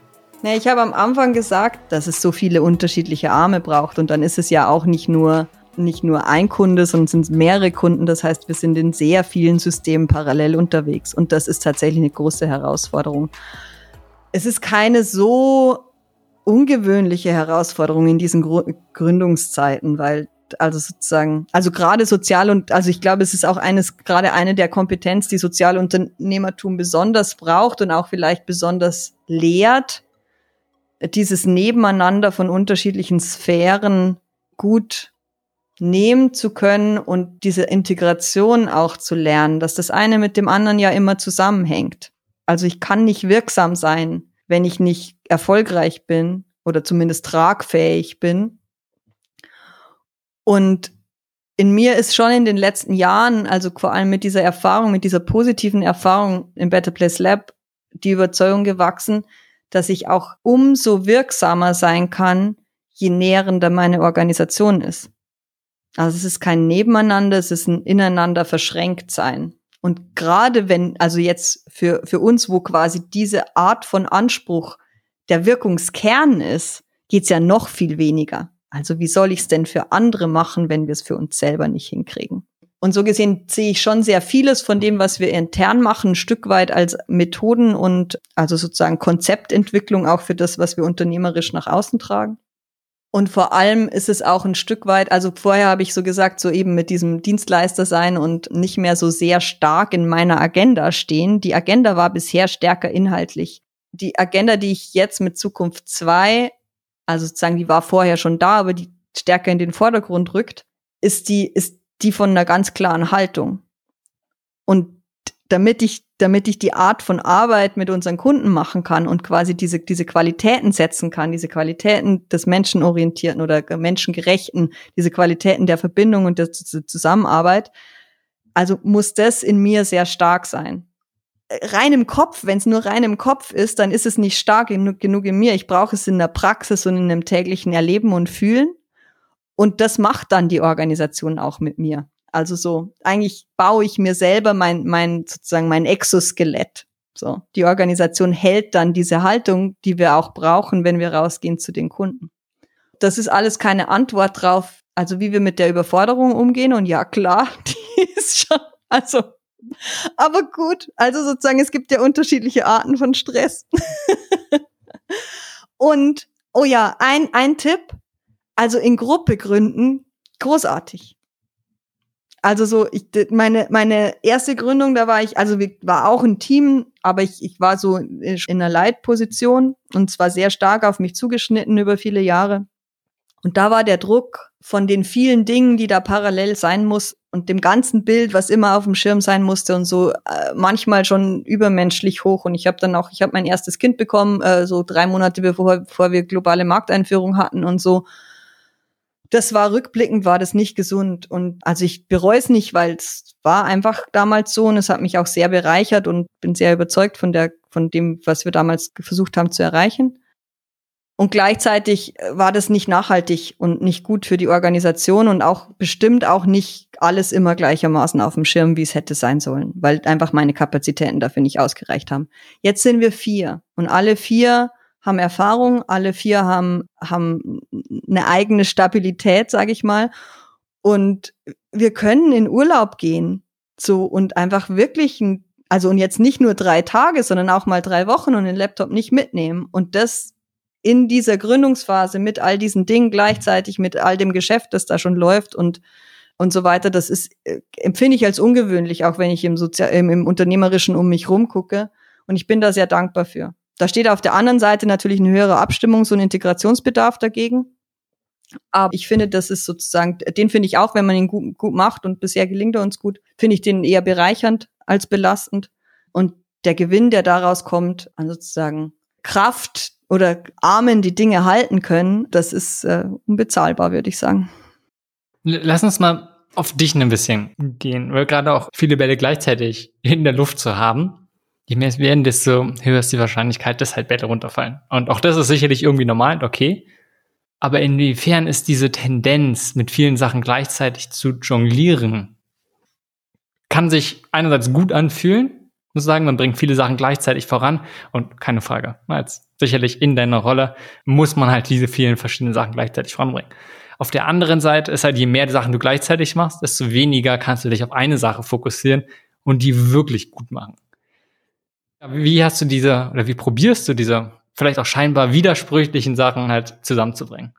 Nee, ich habe am Anfang gesagt, dass es so viele unterschiedliche Arme braucht und dann ist es ja auch nicht nur nicht nur ein Kunde, sondern sind mehrere Kunden. Das heißt, wir sind in sehr vielen Systemen parallel unterwegs und das ist tatsächlich eine große Herausforderung. Es ist keine so ungewöhnliche Herausforderung in diesen Gründungszeiten, weil also sozusagen, also gerade sozial und also ich glaube, es ist auch eines gerade eine der Kompetenz, die Sozialunternehmertum besonders braucht und auch vielleicht besonders lehrt, dieses Nebeneinander von unterschiedlichen Sphären gut nehmen zu können und diese Integration auch zu lernen, dass das eine mit dem anderen ja immer zusammenhängt. Also ich kann nicht wirksam sein, wenn ich nicht erfolgreich bin oder zumindest tragfähig bin. Und in mir ist schon in den letzten Jahren, also vor allem mit dieser Erfahrung, mit dieser positiven Erfahrung im Better Place Lab, die Überzeugung gewachsen, dass ich auch umso wirksamer sein kann, je näherender meine Organisation ist. Also es ist kein Nebeneinander, es ist ein ineinander verschränkt sein. Und gerade wenn, also jetzt für, für uns, wo quasi diese Art von Anspruch der Wirkungskern ist, geht's ja noch viel weniger. Also wie soll ich es denn für andere machen, wenn wir es für uns selber nicht hinkriegen? Und so gesehen sehe ich schon sehr vieles von dem, was wir intern machen, ein Stück weit als Methoden und also sozusagen Konzeptentwicklung auch für das, was wir unternehmerisch nach außen tragen. Und vor allem ist es auch ein Stück weit, also vorher habe ich so gesagt, so eben mit diesem Dienstleister sein und nicht mehr so sehr stark in meiner Agenda stehen. Die Agenda war bisher stärker inhaltlich. Die Agenda, die ich jetzt mit Zukunft 2, also sozusagen, die war vorher schon da, aber die stärker in den Vordergrund rückt, ist die, ist die von einer ganz klaren Haltung. Und damit ich, damit ich die Art von Arbeit mit unseren Kunden machen kann und quasi diese, diese Qualitäten setzen kann, diese Qualitäten des menschenorientierten oder menschengerechten, diese Qualitäten der Verbindung und der Zusammenarbeit, also muss das in mir sehr stark sein. Rein im Kopf, wenn es nur rein im Kopf ist, dann ist es nicht stark genug, genug in mir. Ich brauche es in der Praxis und in dem täglichen Erleben und Fühlen. Und das macht dann die Organisation auch mit mir. Also so, eigentlich baue ich mir selber mein, mein, sozusagen mein Exoskelett. So, die Organisation hält dann diese Haltung, die wir auch brauchen, wenn wir rausgehen zu den Kunden. Das ist alles keine Antwort drauf, also wie wir mit der Überforderung umgehen. Und ja, klar, die ist schon, also, aber gut. Also sozusagen, es gibt ja unterschiedliche Arten von Stress. Und, oh ja, ein, ein Tipp, also in Gruppe gründen, großartig. Also so, ich, meine, meine erste Gründung, da war ich, also war auch ein Team, aber ich, ich war so in einer Leitposition und zwar sehr stark auf mich zugeschnitten über viele Jahre. Und da war der Druck von den vielen Dingen, die da parallel sein muss und dem ganzen Bild, was immer auf dem Schirm sein musste und so äh, manchmal schon übermenschlich hoch. Und ich habe dann auch, ich habe mein erstes Kind bekommen, äh, so drei Monate bevor, bevor wir globale Markteinführung hatten und so das war rückblickend, war das nicht gesund. Und also ich bereue es nicht, weil es war einfach damals so und es hat mich auch sehr bereichert und bin sehr überzeugt von der, von dem, was wir damals versucht haben zu erreichen. Und gleichzeitig war das nicht nachhaltig und nicht gut für die Organisation und auch bestimmt auch nicht alles immer gleichermaßen auf dem Schirm, wie es hätte sein sollen, weil einfach meine Kapazitäten dafür nicht ausgereicht haben. Jetzt sind wir vier und alle vier haben Erfahrung, alle vier haben, haben eine eigene Stabilität, sage ich mal. Und wir können in Urlaub gehen. So und einfach wirklich ein, also und jetzt nicht nur drei Tage, sondern auch mal drei Wochen und den Laptop nicht mitnehmen. Und das in dieser Gründungsphase mit all diesen Dingen gleichzeitig, mit all dem Geschäft, das da schon läuft und und so weiter, das ist, äh, empfinde ich als ungewöhnlich, auch wenn ich im, Sozial im, im Unternehmerischen um mich rumgucke. Und ich bin da sehr dankbar für. Da steht auf der anderen Seite natürlich ein höherer Abstimmungs- und Integrationsbedarf dagegen. Aber ich finde, das ist sozusagen, den finde ich auch, wenn man ihn gut, gut macht und bisher gelingt er uns gut, finde ich den eher bereichernd als belastend. Und der Gewinn, der daraus kommt, an sozusagen Kraft oder Armen, die Dinge halten können, das ist äh, unbezahlbar, würde ich sagen. Lass uns mal auf dich ein bisschen gehen, weil gerade auch viele Bälle gleichzeitig in der Luft zu haben, je mehr es werden, desto höher ist die Wahrscheinlichkeit, dass halt Bälle runterfallen. Und auch das ist sicherlich irgendwie normal und okay. Aber inwiefern ist diese Tendenz, mit vielen Sachen gleichzeitig zu jonglieren, kann sich einerseits gut anfühlen, muss sagen, man bringt viele Sachen gleichzeitig voran und keine Frage. Jetzt sicherlich in deiner Rolle muss man halt diese vielen verschiedenen Sachen gleichzeitig voranbringen. Auf der anderen Seite ist halt, je mehr Sachen du gleichzeitig machst, desto weniger kannst du dich auf eine Sache fokussieren und die wirklich gut machen. Wie hast du diese, oder wie probierst du diese vielleicht auch scheinbar widersprüchlichen Sachen halt zusammenzubringen?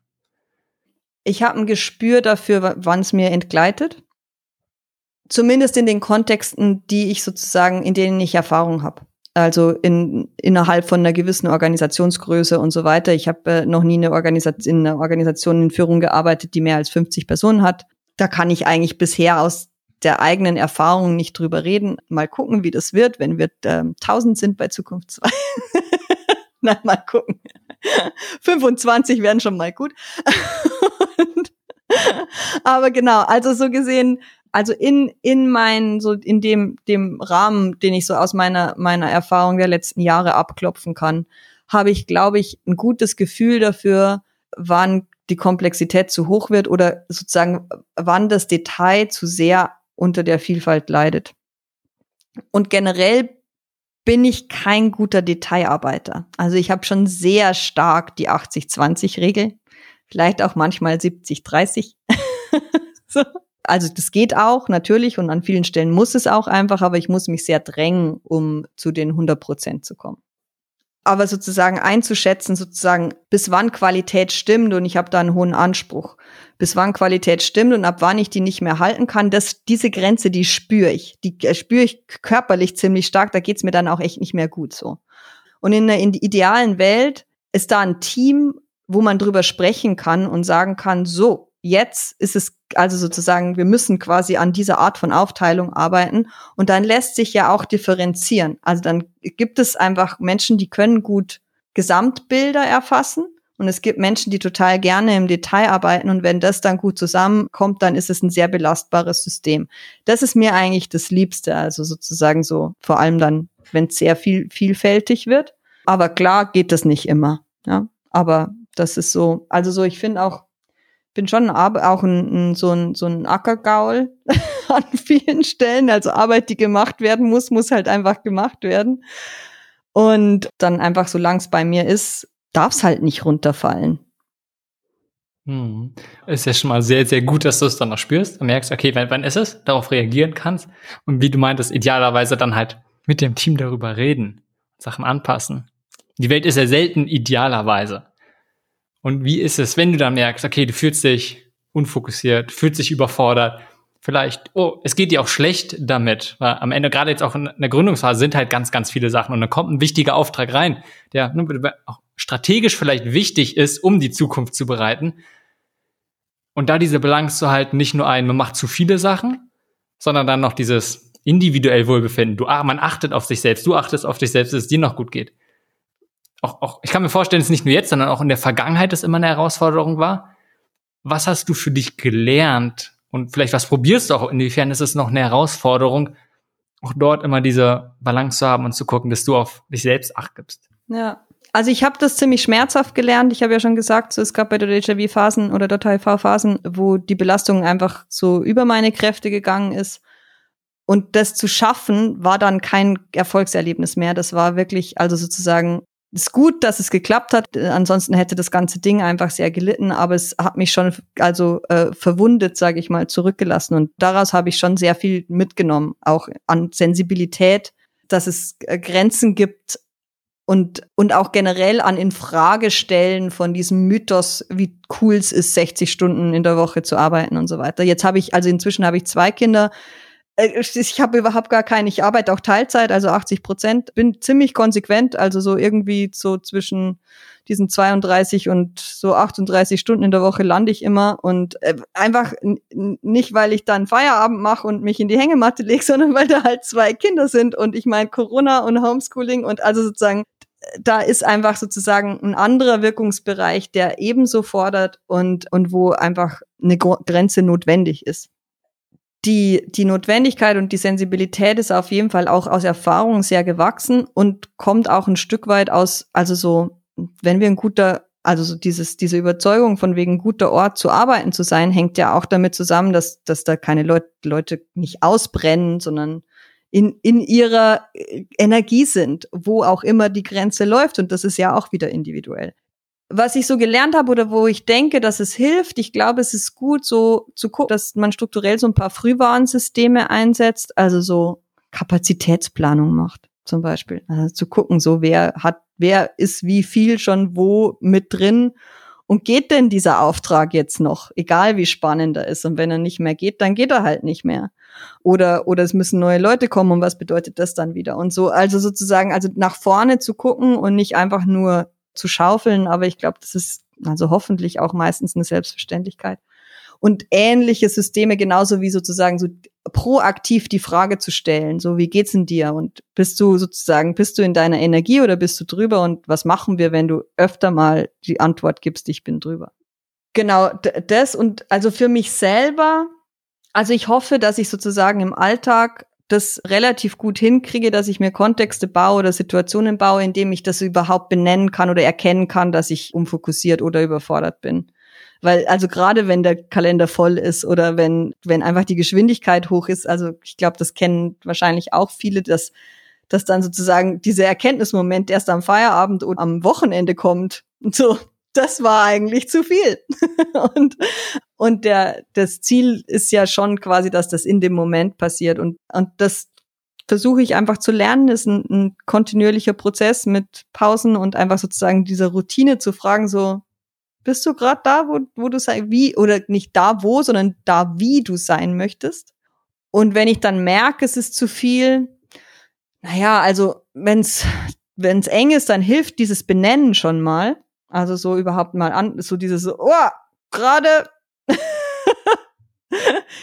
Ich habe ein Gespür dafür, wann es mir entgleitet. Zumindest in den Kontexten, die ich sozusagen, in denen ich Erfahrung habe. Also in, innerhalb von einer gewissen Organisationsgröße und so weiter. Ich habe äh, noch nie eine Organisation, in einer Organisation in Führung gearbeitet, die mehr als 50 Personen hat. Da kann ich eigentlich bisher aus der eigenen Erfahrung nicht drüber reden. Mal gucken, wie das wird, wenn wir äh, 1000 sind bei Zukunft 2. Na, mal gucken. 25 wären schon mal gut. aber genau, also so gesehen, also in, in mein, so in dem, dem Rahmen, den ich so aus meiner, meiner Erfahrung der letzten Jahre abklopfen kann, habe ich, glaube ich, ein gutes Gefühl dafür, wann die Komplexität zu hoch wird oder sozusagen, wann das Detail zu sehr unter der Vielfalt leidet. Und generell bin ich kein guter Detailarbeiter. Also ich habe schon sehr stark die 80-20-Regel, vielleicht auch manchmal 70-30. so. Also das geht auch natürlich und an vielen Stellen muss es auch einfach, aber ich muss mich sehr drängen, um zu den 100 Prozent zu kommen aber sozusagen einzuschätzen, sozusagen, bis wann Qualität stimmt und ich habe da einen hohen Anspruch, bis wann Qualität stimmt und ab wann ich die nicht mehr halten kann, das, diese Grenze, die spüre ich. Die äh, spüre ich körperlich ziemlich stark, da geht's mir dann auch echt nicht mehr gut so. Und in der, in der idealen Welt ist da ein Team, wo man drüber sprechen kann und sagen kann, so, jetzt ist es also sozusagen, wir müssen quasi an dieser Art von Aufteilung arbeiten und dann lässt sich ja auch differenzieren. Also dann gibt es einfach Menschen, die können gut Gesamtbilder erfassen und es gibt Menschen, die total gerne im Detail arbeiten und wenn das dann gut zusammenkommt, dann ist es ein sehr belastbares System. Das ist mir eigentlich das Liebste, also sozusagen so, vor allem dann, wenn es sehr viel vielfältig wird. Aber klar geht das nicht immer. Ja, aber das ist so, also so, ich finde auch bin schon auch ein, ein, so, ein, so ein Ackergaul an vielen Stellen. Also Arbeit, die gemacht werden muss, muss halt einfach gemacht werden. Und dann einfach, solange es bei mir ist, darf es halt nicht runterfallen. Hm. Ist ja schon mal sehr, sehr gut, dass du es dann noch spürst und merkst, okay, wann, wann ist es, darauf reagieren kannst und wie du meintest, idealerweise dann halt mit dem Team darüber reden, Sachen anpassen. Die Welt ist ja selten idealerweise. Und wie ist es, wenn du dann merkst, okay, du fühlst dich unfokussiert, fühlst dich überfordert, vielleicht, oh, es geht dir auch schlecht damit, weil am Ende gerade jetzt auch in der Gründungsphase sind halt ganz, ganz viele Sachen und dann kommt ein wichtiger Auftrag rein, der ne, auch strategisch vielleicht wichtig ist, um die Zukunft zu bereiten. Und da diese Balance zu halten, nicht nur ein, man macht zu viele Sachen, sondern dann noch dieses individuell Wohlbefinden. Du, ah, man achtet auf sich selbst, du achtest auf dich selbst, dass es dir noch gut geht auch, auch, ich kann mir vorstellen, dass nicht nur jetzt, sondern auch in der Vergangenheit das immer eine Herausforderung war. Was hast du für dich gelernt? Und vielleicht was probierst du auch, inwiefern ist es noch eine Herausforderung, auch dort immer diese Balance zu haben und zu gucken, dass du auf dich selbst acht gibst. Ja. Also ich habe das ziemlich schmerzhaft gelernt. Ich habe ja schon gesagt, so, es gab bei der Déjà-vu-Phasen oder der HIV-Phasen, wo die Belastung einfach so über meine Kräfte gegangen ist. Und das zu schaffen, war dann kein Erfolgserlebnis mehr. Das war wirklich, also sozusagen ist gut, dass es geklappt hat. Ansonsten hätte das ganze Ding einfach sehr gelitten, aber es hat mich schon also äh, verwundet, sage ich mal, zurückgelassen. Und daraus habe ich schon sehr viel mitgenommen, auch an Sensibilität, dass es äh, Grenzen gibt und und auch generell an Infragestellen von diesem Mythos, wie cool es ist, 60 Stunden in der Woche zu arbeiten und so weiter. Jetzt habe ich also inzwischen habe ich zwei Kinder. Äh, ich habe überhaupt gar keine, ich arbeite auch Teilzeit, also 80 Prozent, bin ziemlich konsequent, also so irgendwie so zwischen diesen 32 und so 38 Stunden in der Woche lande ich immer. Und äh, einfach nicht, weil ich dann Feierabend mache und mich in die Hängematte lege, sondern weil da halt zwei Kinder sind. Und ich meine Corona und Homeschooling und also sozusagen da ist einfach sozusagen ein anderer Wirkungsbereich, der ebenso fordert und, und wo einfach eine Grenze notwendig ist. Die, die Notwendigkeit und die Sensibilität ist auf jeden Fall auch aus Erfahrung sehr gewachsen und kommt auch ein Stück weit aus, also so, wenn wir ein guter, also so dieses, diese Überzeugung von wegen guter Ort zu arbeiten zu sein, hängt ja auch damit zusammen, dass, dass da keine Leute, Leute nicht ausbrennen, sondern in, in ihrer äh, Energie sind, wo auch immer die Grenze läuft. Und das ist ja auch wieder individuell was ich so gelernt habe oder wo ich denke, dass es hilft, ich glaube, es ist gut, so zu gucken, dass man strukturell so ein paar Frühwarnsysteme einsetzt, also so Kapazitätsplanung macht, zum Beispiel. Also zu gucken, so wer hat, wer ist wie viel schon wo mit drin und geht denn dieser Auftrag jetzt noch, egal wie spannend er ist. Und wenn er nicht mehr geht, dann geht er halt nicht mehr. Oder, oder es müssen neue Leute kommen und was bedeutet das dann wieder? Und so, also sozusagen, also nach vorne zu gucken und nicht einfach nur zu schaufeln, aber ich glaube, das ist also hoffentlich auch meistens eine Selbstverständlichkeit. Und ähnliche Systeme genauso wie sozusagen so proaktiv die Frage zu stellen, so wie geht's in dir und bist du sozusagen bist du in deiner Energie oder bist du drüber und was machen wir, wenn du öfter mal die Antwort gibst, ich bin drüber. Genau, das und also für mich selber, also ich hoffe, dass ich sozusagen im Alltag das relativ gut hinkriege, dass ich mir Kontexte baue oder Situationen baue, in dem ich das überhaupt benennen kann oder erkennen kann, dass ich umfokussiert oder überfordert bin. Weil, also gerade wenn der Kalender voll ist oder wenn, wenn einfach die Geschwindigkeit hoch ist, also ich glaube, das kennen wahrscheinlich auch viele, dass, dass dann sozusagen dieser Erkenntnismoment erst am Feierabend oder am Wochenende kommt. Und so, das war eigentlich zu viel. und, und der, das Ziel ist ja schon quasi, dass das in dem Moment passiert. Und, und das versuche ich einfach zu lernen, ist ein, ein kontinuierlicher Prozess mit Pausen und einfach sozusagen dieser Routine zu fragen, so, bist du gerade da, wo, wo du sein, wie, oder nicht da wo, sondern da wie du sein möchtest? Und wenn ich dann merke, es ist zu viel, naja, also wenn's, wenn's eng ist, dann hilft dieses Benennen schon mal. Also so überhaupt mal an, so dieses, oh, gerade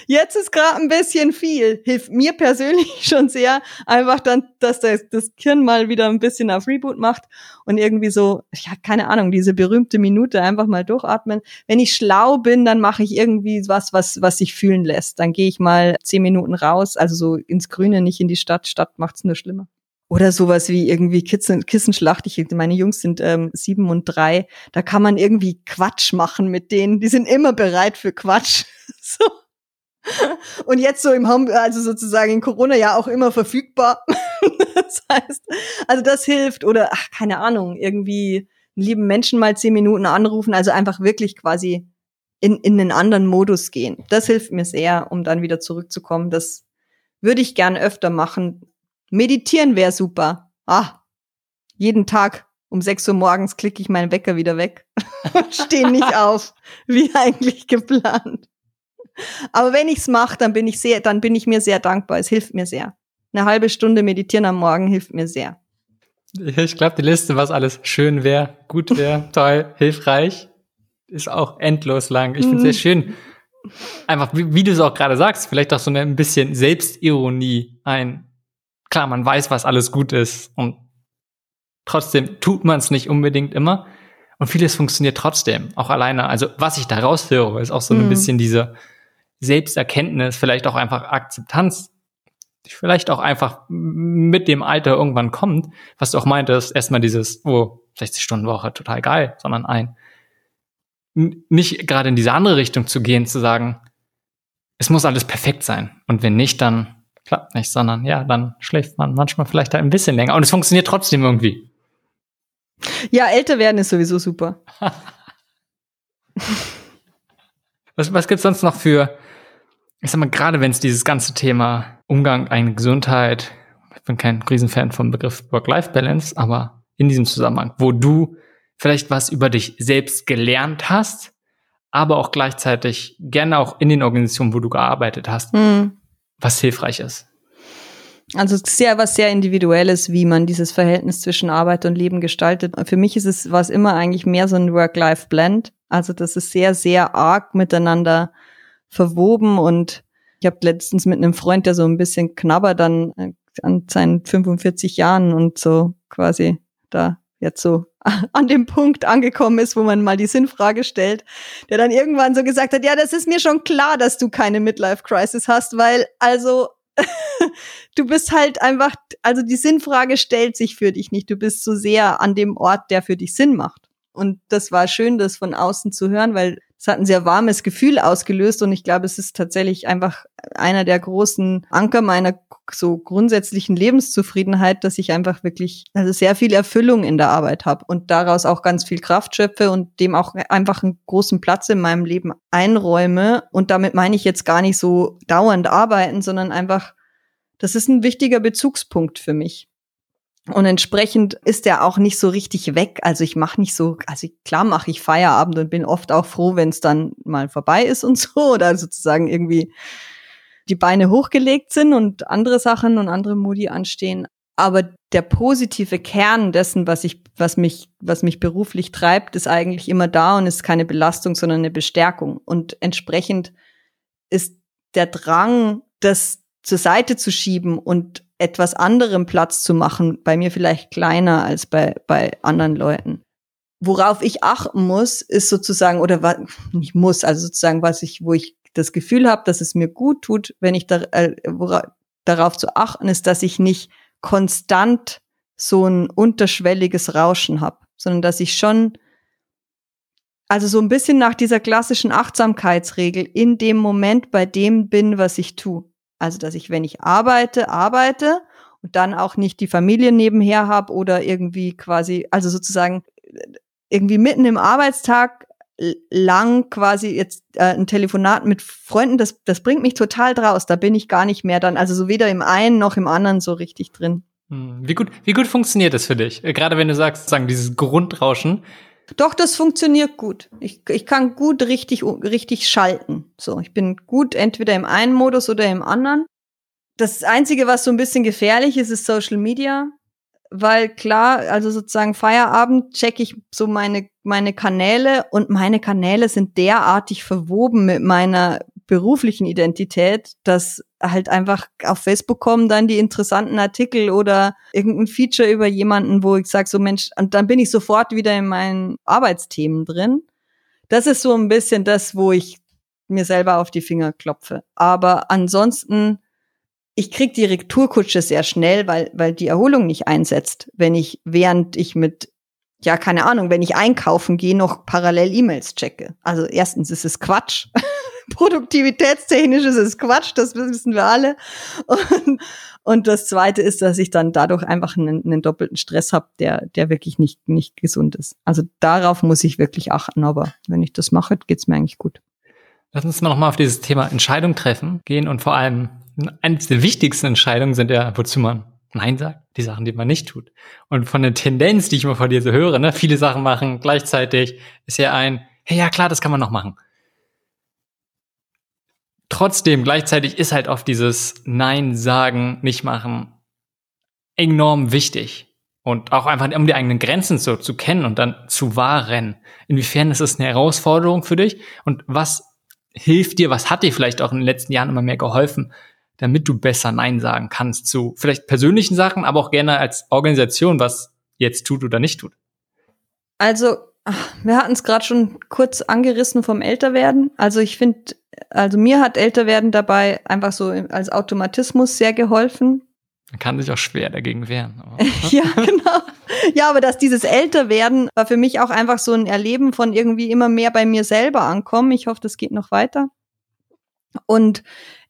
Jetzt ist gerade ein bisschen viel. Hilft mir persönlich schon sehr, einfach dann, dass das, das Kirn mal wieder ein bisschen auf Reboot macht und irgendwie so, ja, keine Ahnung, diese berühmte Minute einfach mal durchatmen. Wenn ich schlau bin, dann mache ich irgendwie was, was, was sich fühlen lässt. Dann gehe ich mal zehn Minuten raus, also so ins Grüne, nicht in die Stadt. Stadt macht's nur schlimmer. Oder sowas wie irgendwie Kissen, Kissenschlacht. Ich, meine Jungs sind ähm, sieben und drei. Da kann man irgendwie Quatsch machen mit denen. Die sind immer bereit für Quatsch. so. Und jetzt so im Home, also sozusagen in Corona ja auch immer verfügbar. das heißt, also das hilft. Oder, ach, keine Ahnung, irgendwie einen lieben Menschen mal zehn Minuten anrufen. Also einfach wirklich quasi in, in einen anderen Modus gehen. Das hilft mir sehr, um dann wieder zurückzukommen. Das würde ich gern öfter machen Meditieren wäre super. Ah, jeden Tag um 6 Uhr morgens klicke ich meinen Wecker wieder weg und stehe nicht auf, wie eigentlich geplant. Aber wenn ich's mache, dann bin ich sehr, dann bin ich mir sehr dankbar. Es hilft mir sehr. Eine halbe Stunde meditieren am Morgen hilft mir sehr. Ich glaube, die Liste, was alles schön wäre, gut wäre, toll, hilfreich, ist auch endlos lang. Ich finde es sehr mhm. schön. Einfach, wie, wie du es auch gerade sagst, vielleicht auch so ein bisschen Selbstironie ein klar, man weiß, was alles gut ist und trotzdem tut man es nicht unbedingt immer. Und vieles funktioniert trotzdem, auch alleine. Also was ich da raushöre, ist auch so ein mhm. bisschen diese Selbsterkenntnis, vielleicht auch einfach Akzeptanz, die vielleicht auch einfach mit dem Alter irgendwann kommt, was du auch meintest, erstmal dieses, oh, 60 Stunden Woche, total geil, sondern ein, nicht gerade in diese andere Richtung zu gehen, zu sagen, es muss alles perfekt sein. Und wenn nicht, dann klappt nicht, sondern ja, dann schläft man manchmal vielleicht ein bisschen länger und es funktioniert trotzdem irgendwie. Ja, älter werden ist sowieso super. was, was gibt's sonst noch für, ich sag mal, gerade wenn es dieses ganze Thema Umgang, eigene Gesundheit, ich bin kein Riesenfan vom Begriff Work-Life-Balance, aber in diesem Zusammenhang, wo du vielleicht was über dich selbst gelernt hast, aber auch gleichzeitig gerne auch in den Organisationen, wo du gearbeitet hast, mhm was hilfreich ist? Also sehr was sehr Individuelles, wie man dieses Verhältnis zwischen Arbeit und Leben gestaltet. Für mich ist es was immer eigentlich mehr so ein Work-Life-Blend. Also das ist sehr, sehr arg miteinander verwoben und ich habe letztens mit einem Freund, der so ein bisschen knabbert dann äh, an seinen 45 Jahren und so quasi da jetzt so an dem Punkt angekommen ist, wo man mal die Sinnfrage stellt, der dann irgendwann so gesagt hat, ja, das ist mir schon klar, dass du keine Midlife-Crisis hast, weil also du bist halt einfach, also die Sinnfrage stellt sich für dich nicht. Du bist so sehr an dem Ort, der für dich Sinn macht. Und das war schön, das von außen zu hören, weil es hat ein sehr warmes Gefühl ausgelöst und ich glaube, es ist tatsächlich einfach einer der großen Anker meiner so grundsätzlichen Lebenszufriedenheit, dass ich einfach wirklich also sehr viel Erfüllung in der Arbeit habe und daraus auch ganz viel Kraft schöpfe und dem auch einfach einen großen Platz in meinem Leben einräume. Und damit meine ich jetzt gar nicht so dauernd arbeiten, sondern einfach, das ist ein wichtiger Bezugspunkt für mich. Und entsprechend ist er auch nicht so richtig weg. Also ich mache nicht so, also klar mache ich Feierabend und bin oft auch froh, wenn es dann mal vorbei ist und so oder sozusagen irgendwie die Beine hochgelegt sind und andere Sachen und andere Modi anstehen. Aber der positive Kern dessen, was ich, was mich, was mich beruflich treibt, ist eigentlich immer da und ist keine Belastung, sondern eine Bestärkung. Und entsprechend ist der Drang, das zur Seite zu schieben und etwas anderem Platz zu machen, bei mir vielleicht kleiner als bei, bei anderen Leuten. Worauf ich achten muss, ist sozusagen, oder was, nicht muss, also sozusagen, was ich, wo ich das Gefühl habe, dass es mir gut tut, wenn ich da, äh, wora, darauf zu achten ist, dass ich nicht konstant so ein unterschwelliges Rauschen habe, sondern dass ich schon, also so ein bisschen nach dieser klassischen Achtsamkeitsregel in dem Moment bei dem bin, was ich tue. Also, dass ich, wenn ich arbeite, arbeite und dann auch nicht die Familie nebenher habe oder irgendwie quasi, also sozusagen irgendwie mitten im Arbeitstag lang quasi jetzt äh, ein Telefonat mit Freunden, das, das bringt mich total draus. Da bin ich gar nicht mehr dann, also so weder im einen noch im anderen so richtig drin. Hm, wie gut, wie gut funktioniert das für dich? Äh, gerade wenn du sagst, sagen, dieses Grundrauschen, doch, das funktioniert gut. Ich, ich kann gut richtig, richtig schalten. So, ich bin gut entweder im einen Modus oder im anderen. Das Einzige, was so ein bisschen gefährlich ist, ist Social Media. Weil klar, also sozusagen Feierabend checke ich so meine, meine Kanäle und meine Kanäle sind derartig verwoben mit meiner beruflichen Identität, dass halt einfach auf Facebook kommen dann die interessanten Artikel oder irgendein Feature über jemanden, wo ich sage, so Mensch, und dann bin ich sofort wieder in meinen Arbeitsthemen drin. Das ist so ein bisschen das, wo ich mir selber auf die Finger klopfe. Aber ansonsten, ich krieg die Retourkutsche sehr schnell, weil, weil die Erholung nicht einsetzt, wenn ich, während ich mit ja, keine Ahnung, wenn ich einkaufen gehe, noch parallel E-Mails checke. Also erstens ist es Quatsch. Produktivitätstechnisch ist es Quatsch, das wissen wir alle. Und, und das zweite ist, dass ich dann dadurch einfach einen, einen doppelten Stress habe, der, der wirklich nicht, nicht gesund ist. Also darauf muss ich wirklich achten, aber wenn ich das mache, geht's mir eigentlich gut. Lass uns mal nochmal auf dieses Thema Entscheidung treffen gehen und vor allem eines der wichtigsten Entscheidungen sind ja, wozu man Nein sagt, die Sachen, die man nicht tut. Und von der Tendenz, die ich immer von dir so höre, ne, viele Sachen machen gleichzeitig, ist ja ein, hey, ja klar, das kann man noch machen. Trotzdem, gleichzeitig ist halt oft dieses Nein sagen, nicht machen enorm wichtig. Und auch einfach, um die eigenen Grenzen so zu kennen und dann zu wahren. Inwiefern ist es eine Herausforderung für dich? Und was hilft dir, was hat dir vielleicht auch in den letzten Jahren immer mehr geholfen, damit du besser Nein sagen kannst zu vielleicht persönlichen Sachen, aber auch gerne als Organisation, was jetzt tut oder nicht tut? Also, wir hatten es gerade schon kurz angerissen vom Älterwerden. Also ich finde, also mir hat Älterwerden dabei einfach so als Automatismus sehr geholfen. Man kann sich auch schwer dagegen wehren. ja, genau. Ja, aber dass dieses Älterwerden war für mich auch einfach so ein Erleben von irgendwie immer mehr bei mir selber ankommen. Ich hoffe, das geht noch weiter. Und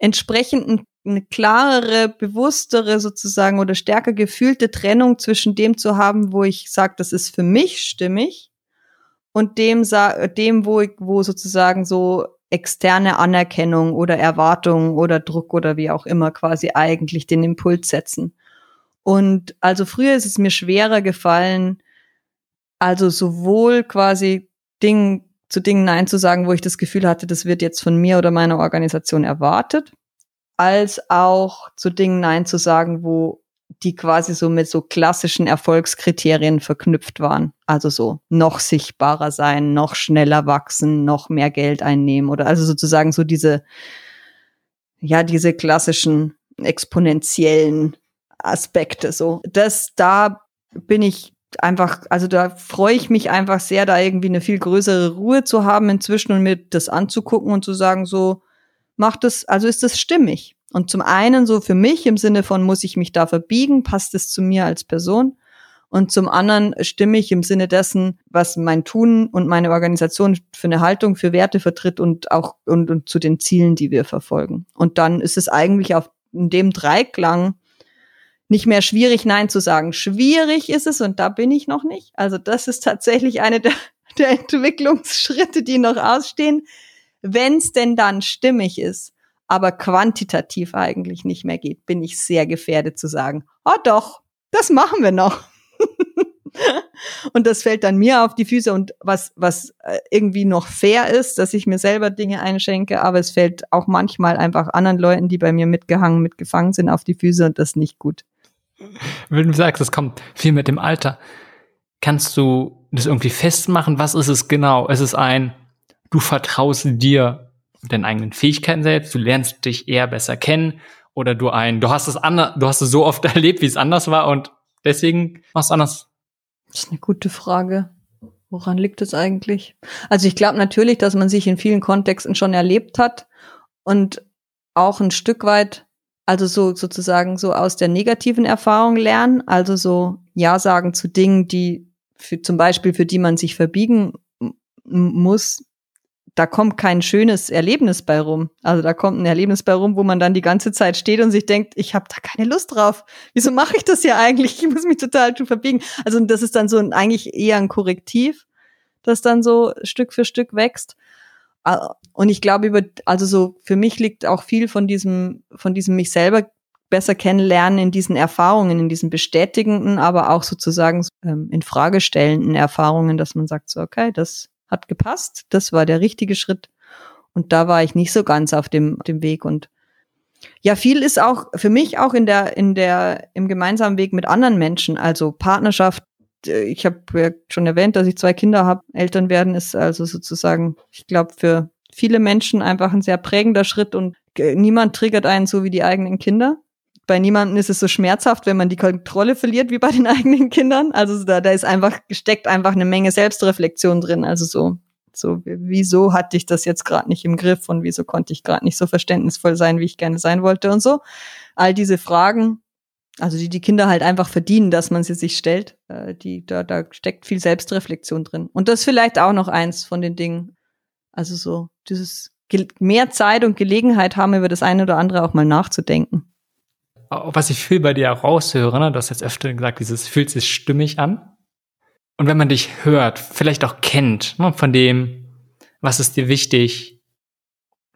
entsprechend eine klarere, bewusstere sozusagen oder stärker gefühlte Trennung zwischen dem zu haben, wo ich sage, das ist für mich stimmig und dem, dem wo, ich, wo sozusagen so externe Anerkennung oder Erwartung oder Druck oder wie auch immer quasi eigentlich den Impuls setzen. Und also früher ist es mir schwerer gefallen, also sowohl quasi Ding, zu Dingen Nein zu sagen, wo ich das Gefühl hatte, das wird jetzt von mir oder meiner Organisation erwartet. als auch zu Dingen Nein zu sagen, wo die quasi so mit so klassischen Erfolgskriterien verknüpft waren. Also so noch sichtbarer sein, noch schneller wachsen, noch mehr Geld einnehmen oder also sozusagen so diese, ja, diese klassischen exponentiellen Aspekte so. Das, da bin ich einfach, also da freue ich mich einfach sehr, da irgendwie eine viel größere Ruhe zu haben inzwischen und mir das anzugucken und zu sagen, so, macht es, also ist das stimmig. Und zum einen so für mich im Sinne von, muss ich mich da verbiegen, passt es zu mir als Person? Und zum anderen stimme ich im Sinne dessen, was mein Tun und meine Organisation für eine Haltung, für Werte vertritt und auch und, und zu den Zielen, die wir verfolgen. Und dann ist es eigentlich auf in dem Dreiklang nicht mehr schwierig, Nein zu sagen. Schwierig ist es, und da bin ich noch nicht. Also das ist tatsächlich eine der, der Entwicklungsschritte, die noch ausstehen. Wenn es denn dann stimmig ist, aber quantitativ eigentlich nicht mehr geht, bin ich sehr gefährdet zu sagen, oh doch, das machen wir noch. und das fällt dann mir auf die Füße und was, was äh, irgendwie noch fair ist, dass ich mir selber Dinge einschenke, aber es fällt auch manchmal einfach anderen Leuten, die bei mir mitgehangen, mitgefangen sind, auf die Füße und das nicht gut. Wenn du sagst, es kommt viel mit dem Alter, kannst du das irgendwie festmachen? Was ist es genau? Ist es ein, du vertraust dir deinen eigenen Fähigkeiten selbst, du lernst dich eher besser kennen oder du ein, du hast es anders, du hast es so oft erlebt, wie es anders war und deswegen machst du anders. Das ist eine gute Frage. Woran liegt es eigentlich? Also ich glaube natürlich, dass man sich in vielen Kontexten schon erlebt hat und auch ein Stück weit, also so sozusagen so aus der negativen Erfahrung lernen, also so Ja sagen zu Dingen, die für, zum Beispiel für die man sich verbiegen muss, da kommt kein schönes Erlebnis bei rum. Also da kommt ein Erlebnis bei rum, wo man dann die ganze Zeit steht und sich denkt, ich habe da keine Lust drauf. Wieso mache ich das ja eigentlich? Ich muss mich total zu verbiegen. Also das ist dann so ein, eigentlich eher ein Korrektiv, das dann so Stück für Stück wächst. Ah, und ich glaube über, also so für mich liegt auch viel von diesem, von diesem mich selber besser kennenlernen in diesen Erfahrungen, in diesen bestätigenden, aber auch sozusagen ähm, in Frage stellenden Erfahrungen, dass man sagt so, okay, das hat gepasst, das war der richtige Schritt. Und da war ich nicht so ganz auf dem, dem Weg und ja, viel ist auch für mich auch in der, in der, im gemeinsamen Weg mit anderen Menschen, also Partnerschaft. Ich habe ja schon erwähnt, dass ich zwei Kinder habe. Eltern werden ist also sozusagen, ich glaube, für viele Menschen einfach ein sehr prägender Schritt und niemand triggert einen so wie die eigenen Kinder bei niemandem ist es so schmerzhaft, wenn man die Kontrolle verliert wie bei den eigenen Kindern. Also da, da ist einfach gesteckt einfach eine Menge Selbstreflexion drin. Also so, so wieso hatte ich das jetzt gerade nicht im Griff und wieso konnte ich gerade nicht so verständnisvoll sein, wie ich gerne sein wollte und so. All diese Fragen, also die die Kinder halt einfach verdienen, dass man sie sich stellt, äh, die da da steckt viel Selbstreflexion drin. Und das ist vielleicht auch noch eins von den Dingen. Also so dieses mehr Zeit und Gelegenheit haben über das eine oder andere auch mal nachzudenken was ich viel bei dir auch raushöre, ne, du hast jetzt öfter gesagt, dieses fühlt sich stimmig an. Und wenn man dich hört, vielleicht auch kennt, ne, von dem, was ist dir wichtig,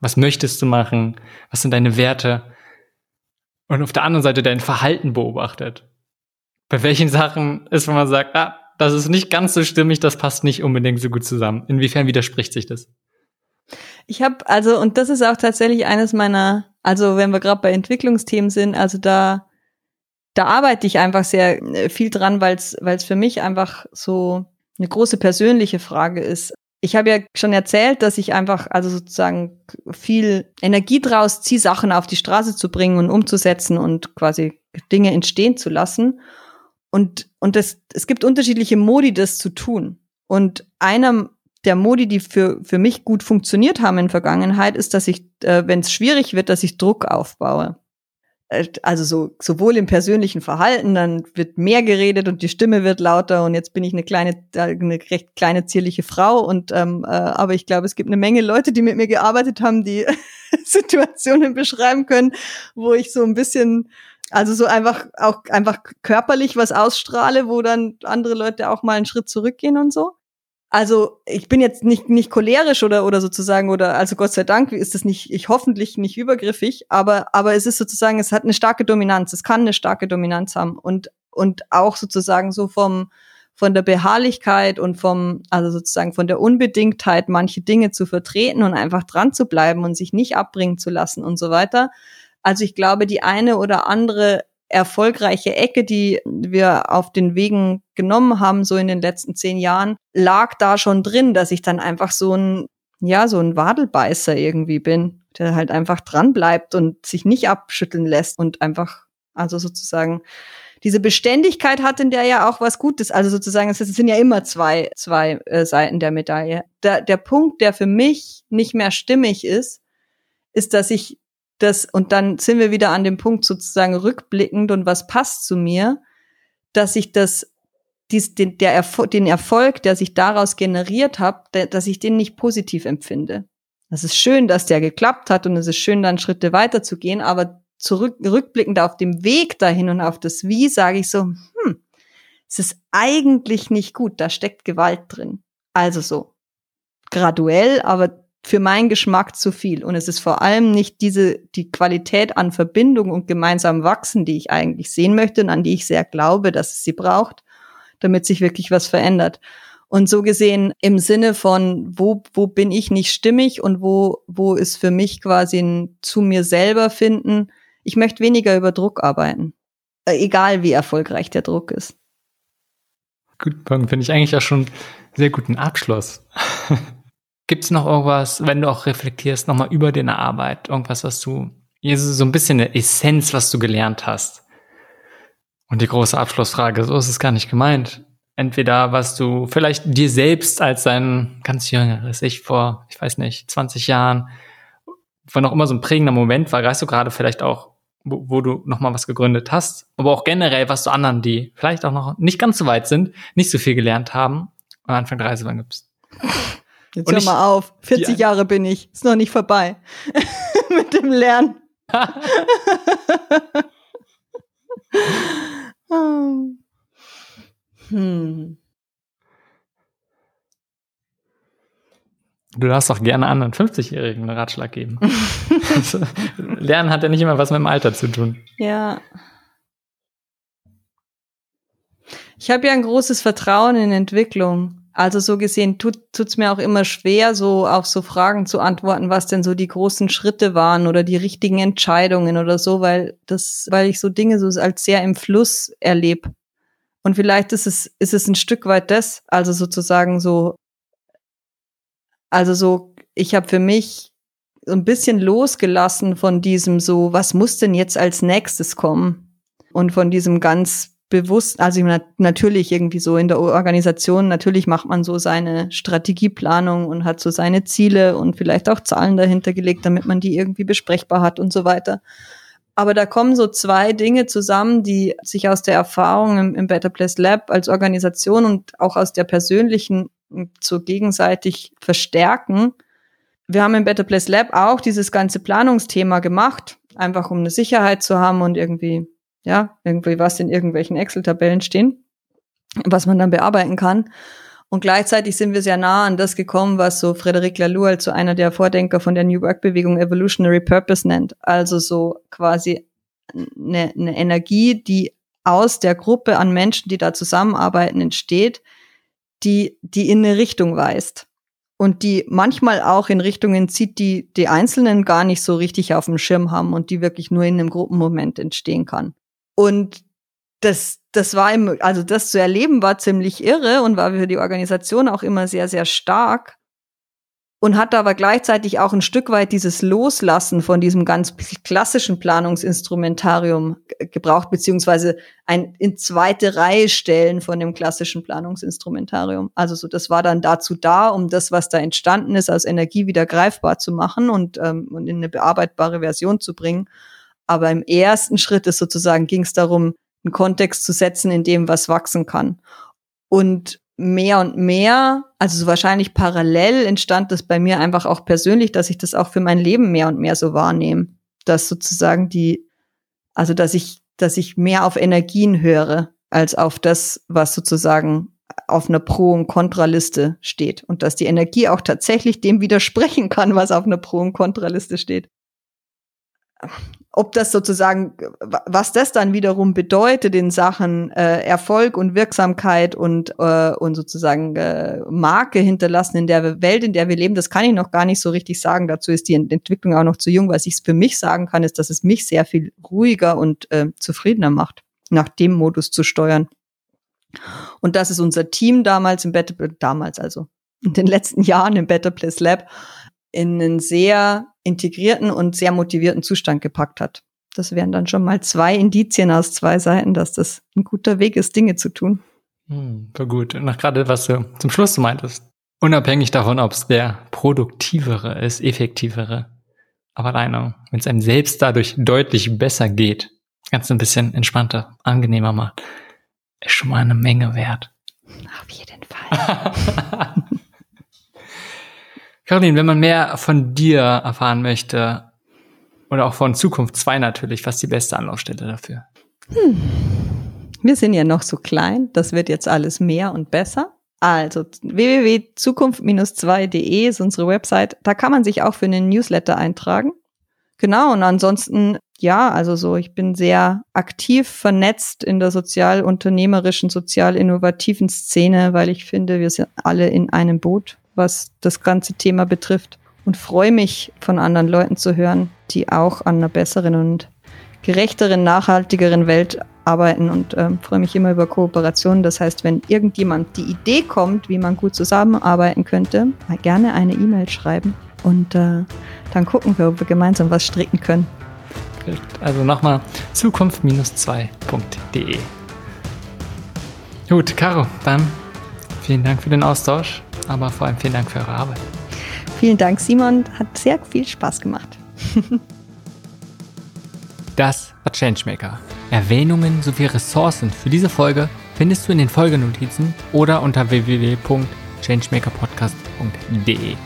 was möchtest du machen, was sind deine Werte, und auf der anderen Seite dein Verhalten beobachtet. Bei welchen Sachen ist, wenn man sagt, ah, das ist nicht ganz so stimmig, das passt nicht unbedingt so gut zusammen. Inwiefern widerspricht sich das? Ich habe also, und das ist auch tatsächlich eines meiner, also wenn wir gerade bei Entwicklungsthemen sind, also da, da arbeite ich einfach sehr äh, viel dran, weil es weil es für mich einfach so eine große persönliche Frage ist. Ich habe ja schon erzählt, dass ich einfach also sozusagen viel Energie draus ziehe, Sachen auf die Straße zu bringen und umzusetzen und quasi Dinge entstehen zu lassen. Und, und das, es gibt unterschiedliche Modi, das zu tun. Und einer der Modi, die für, für mich gut funktioniert haben in Vergangenheit, ist, dass ich, äh, wenn es schwierig wird, dass ich Druck aufbaue. Äh, also so, sowohl im persönlichen Verhalten, dann wird mehr geredet und die Stimme wird lauter und jetzt bin ich eine kleine, eine recht kleine, zierliche Frau und ähm, äh, aber ich glaube, es gibt eine Menge Leute, die mit mir gearbeitet haben, die Situationen beschreiben können, wo ich so ein bisschen also so einfach auch einfach körperlich was ausstrahle, wo dann andere Leute auch mal einen Schritt zurückgehen und so. Also ich bin jetzt nicht nicht cholerisch oder oder sozusagen oder also Gott sei Dank ist das nicht ich hoffentlich nicht übergriffig, aber aber es ist sozusagen es hat eine starke Dominanz, es kann eine starke Dominanz haben und und auch sozusagen so vom von der Beharrlichkeit und vom also sozusagen von der Unbedingtheit manche Dinge zu vertreten und einfach dran zu bleiben und sich nicht abbringen zu lassen und so weiter. Also ich glaube, die eine oder andere erfolgreiche Ecke, die wir auf den Wegen genommen haben, so in den letzten zehn Jahren, lag da schon drin, dass ich dann einfach so ein, ja, so ein Wadelbeißer irgendwie bin, der halt einfach dran bleibt und sich nicht abschütteln lässt und einfach, also sozusagen, diese Beständigkeit hat in der ja auch was Gutes. Also sozusagen, es sind ja immer zwei, zwei äh, Seiten der Medaille. Der, der Punkt, der für mich nicht mehr stimmig ist, ist, dass ich das, und dann sind wir wieder an dem Punkt sozusagen rückblickend und was passt zu mir, dass ich das, dies, den, der Erfol den Erfolg, der sich daraus generiert hat, dass ich den nicht positiv empfinde. Es ist schön, dass der geklappt hat und es ist schön, dann Schritte weiterzugehen, aber zurück, rückblickend auf dem Weg dahin und auf das Wie, sage ich so, hm, es ist eigentlich nicht gut, da steckt Gewalt drin. Also so graduell, aber für meinen Geschmack zu viel. Und es ist vor allem nicht diese, die Qualität an Verbindung und gemeinsam wachsen, die ich eigentlich sehen möchte und an die ich sehr glaube, dass es sie braucht, damit sich wirklich was verändert. Und so gesehen im Sinne von, wo, wo bin ich nicht stimmig und wo, wo ist für mich quasi ein zu mir selber finden. Ich möchte weniger über Druck arbeiten. Äh, egal wie erfolgreich der Druck ist. Gut, finde ich eigentlich auch schon sehr guten Abschluss. Gibt es noch irgendwas, wenn du auch reflektierst, nochmal über deine Arbeit, irgendwas, was du, so ein bisschen eine Essenz, was du gelernt hast? Und die große Abschlussfrage, so ist es gar nicht gemeint. Entweder was du vielleicht dir selbst als dein ganz jüngeres Ich vor, ich weiß nicht, 20 Jahren, wann auch immer so ein prägender Moment war, weißt du gerade vielleicht auch, wo, wo du nochmal was gegründet hast, aber auch generell, was du anderen, die vielleicht auch noch nicht ganz so weit sind, nicht so viel gelernt haben, am Anfang der Reise gibst. Jetzt und hör mal auf. 40 Jahre bin ich. Ist noch nicht vorbei. Mit dem Lernen. hm. Du darfst doch gerne anderen 50-Jährigen einen Ratschlag geben. Lernen hat ja nicht immer was mit dem Alter zu tun. Ja. Ich habe ja ein großes Vertrauen in Entwicklung. Also so gesehen tut tut's mir auch immer schwer, so auf so Fragen zu antworten, was denn so die großen Schritte waren oder die richtigen Entscheidungen oder so, weil das, weil ich so Dinge so als sehr im Fluss erlebe. Und vielleicht ist es, ist es ein Stück weit das, also sozusagen so, also so, ich habe für mich so ein bisschen losgelassen von diesem so, was muss denn jetzt als nächstes kommen? Und von diesem ganz bewusst, also natürlich irgendwie so in der Organisation, natürlich macht man so seine Strategieplanung und hat so seine Ziele und vielleicht auch Zahlen dahinter gelegt, damit man die irgendwie besprechbar hat und so weiter. Aber da kommen so zwei Dinge zusammen, die sich aus der Erfahrung im, im Better Place Lab als Organisation und auch aus der persönlichen so gegenseitig verstärken. Wir haben im Better Place Lab auch dieses ganze Planungsthema gemacht, einfach um eine Sicherheit zu haben und irgendwie ja, irgendwie was in irgendwelchen Excel-Tabellen stehen, was man dann bearbeiten kann. Und gleichzeitig sind wir sehr nah an das gekommen, was so Frederic Laloux als so einer der Vordenker von der New Work-Bewegung Evolutionary Purpose nennt. Also so quasi eine, eine Energie, die aus der Gruppe an Menschen, die da zusammenarbeiten, entsteht, die, die in eine Richtung weist. Und die manchmal auch in Richtungen zieht, die die Einzelnen gar nicht so richtig auf dem Schirm haben und die wirklich nur in einem Gruppenmoment entstehen kann. Und das, das war im, also das zu erleben war ziemlich irre und war für die Organisation auch immer sehr, sehr stark und hat aber gleichzeitig auch ein Stück weit dieses Loslassen von diesem ganz klassischen Planungsinstrumentarium gebraucht, beziehungsweise ein in zweite Reihe stellen von dem klassischen Planungsinstrumentarium. Also so, das war dann dazu da, um das, was da entstanden ist, als Energie wieder greifbar zu machen und, ähm, und in eine bearbeitbare Version zu bringen. Aber im ersten Schritt ist sozusagen ging es darum, einen Kontext zu setzen, in dem was wachsen kann. Und mehr und mehr, also so wahrscheinlich parallel entstand das bei mir einfach auch persönlich, dass ich das auch für mein Leben mehr und mehr so wahrnehme, dass sozusagen die, also dass ich, dass ich mehr auf Energien höre als auf das, was sozusagen auf einer Pro- und Kontraliste steht und dass die Energie auch tatsächlich dem widersprechen kann, was auf einer Pro- und Kontraliste steht. Ob das sozusagen, was das dann wiederum bedeutet in Sachen äh, Erfolg und Wirksamkeit und, äh, und sozusagen äh, Marke hinterlassen in der Welt, in der wir leben, das kann ich noch gar nicht so richtig sagen. Dazu ist die Entwicklung auch noch zu jung. Was ich für mich sagen kann, ist, dass es mich sehr viel ruhiger und äh, zufriedener macht, nach dem Modus zu steuern. Und das ist unser Team damals im Better, damals also in den letzten Jahren im Better Place Lab in einen sehr integrierten und sehr motivierten Zustand gepackt hat. Das wären dann schon mal zwei Indizien aus zwei Seiten, dass das ein guter Weg ist, Dinge zu tun. Hm, war gut. Und nach gerade, was du zum Schluss meintest. Unabhängig davon, ob es der produktivere ist, effektivere. Aber alleine, wenn es einem selbst dadurch deutlich besser geht, ganz ein bisschen entspannter, angenehmer macht, ist schon mal eine Menge wert. Auf jeden Fall. Caroline, wenn man mehr von dir erfahren möchte, oder auch von Zukunft 2 natürlich, was ist die beste Anlaufstelle dafür? Hm. Wir sind ja noch so klein, das wird jetzt alles mehr und besser. Also www.zukunft-2.de ist unsere Website. Da kann man sich auch für einen Newsletter eintragen. Genau, und ansonsten, ja, also so, ich bin sehr aktiv vernetzt in der sozialunternehmerischen, sozial innovativen Szene, weil ich finde, wir sind alle in einem Boot was das ganze Thema betrifft. Und freue mich, von anderen Leuten zu hören, die auch an einer besseren und gerechteren, nachhaltigeren Welt arbeiten und äh, freue mich immer über Kooperationen. Das heißt, wenn irgendjemand die Idee kommt, wie man gut zusammenarbeiten könnte, mal gerne eine E-Mail schreiben und äh, dann gucken wir, ob wir gemeinsam was stricken können. Also nochmal zukunft-2.de. Gut, Caro, dann vielen Dank für den Austausch aber vor allem vielen Dank für eure Arbeit. Vielen Dank, Simon. Hat sehr viel Spaß gemacht. das war Changemaker. Erwähnungen sowie Ressourcen für diese Folge findest du in den Folgenotizen oder unter www.changemakerpodcast.de.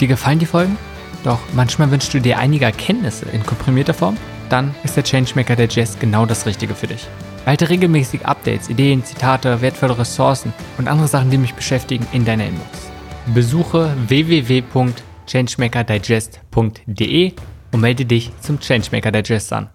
Dir gefallen die Folgen? Doch manchmal wünschst du dir einige Erkenntnisse in komprimierter Form? Dann ist der Changemaker der Jazz genau das Richtige für dich. Halte regelmäßig Updates, Ideen, Zitate, wertvolle Ressourcen und andere Sachen, die mich beschäftigen, in deiner Inbox. Besuche www.changemakerdigest.de und melde dich zum Changemaker Digest an.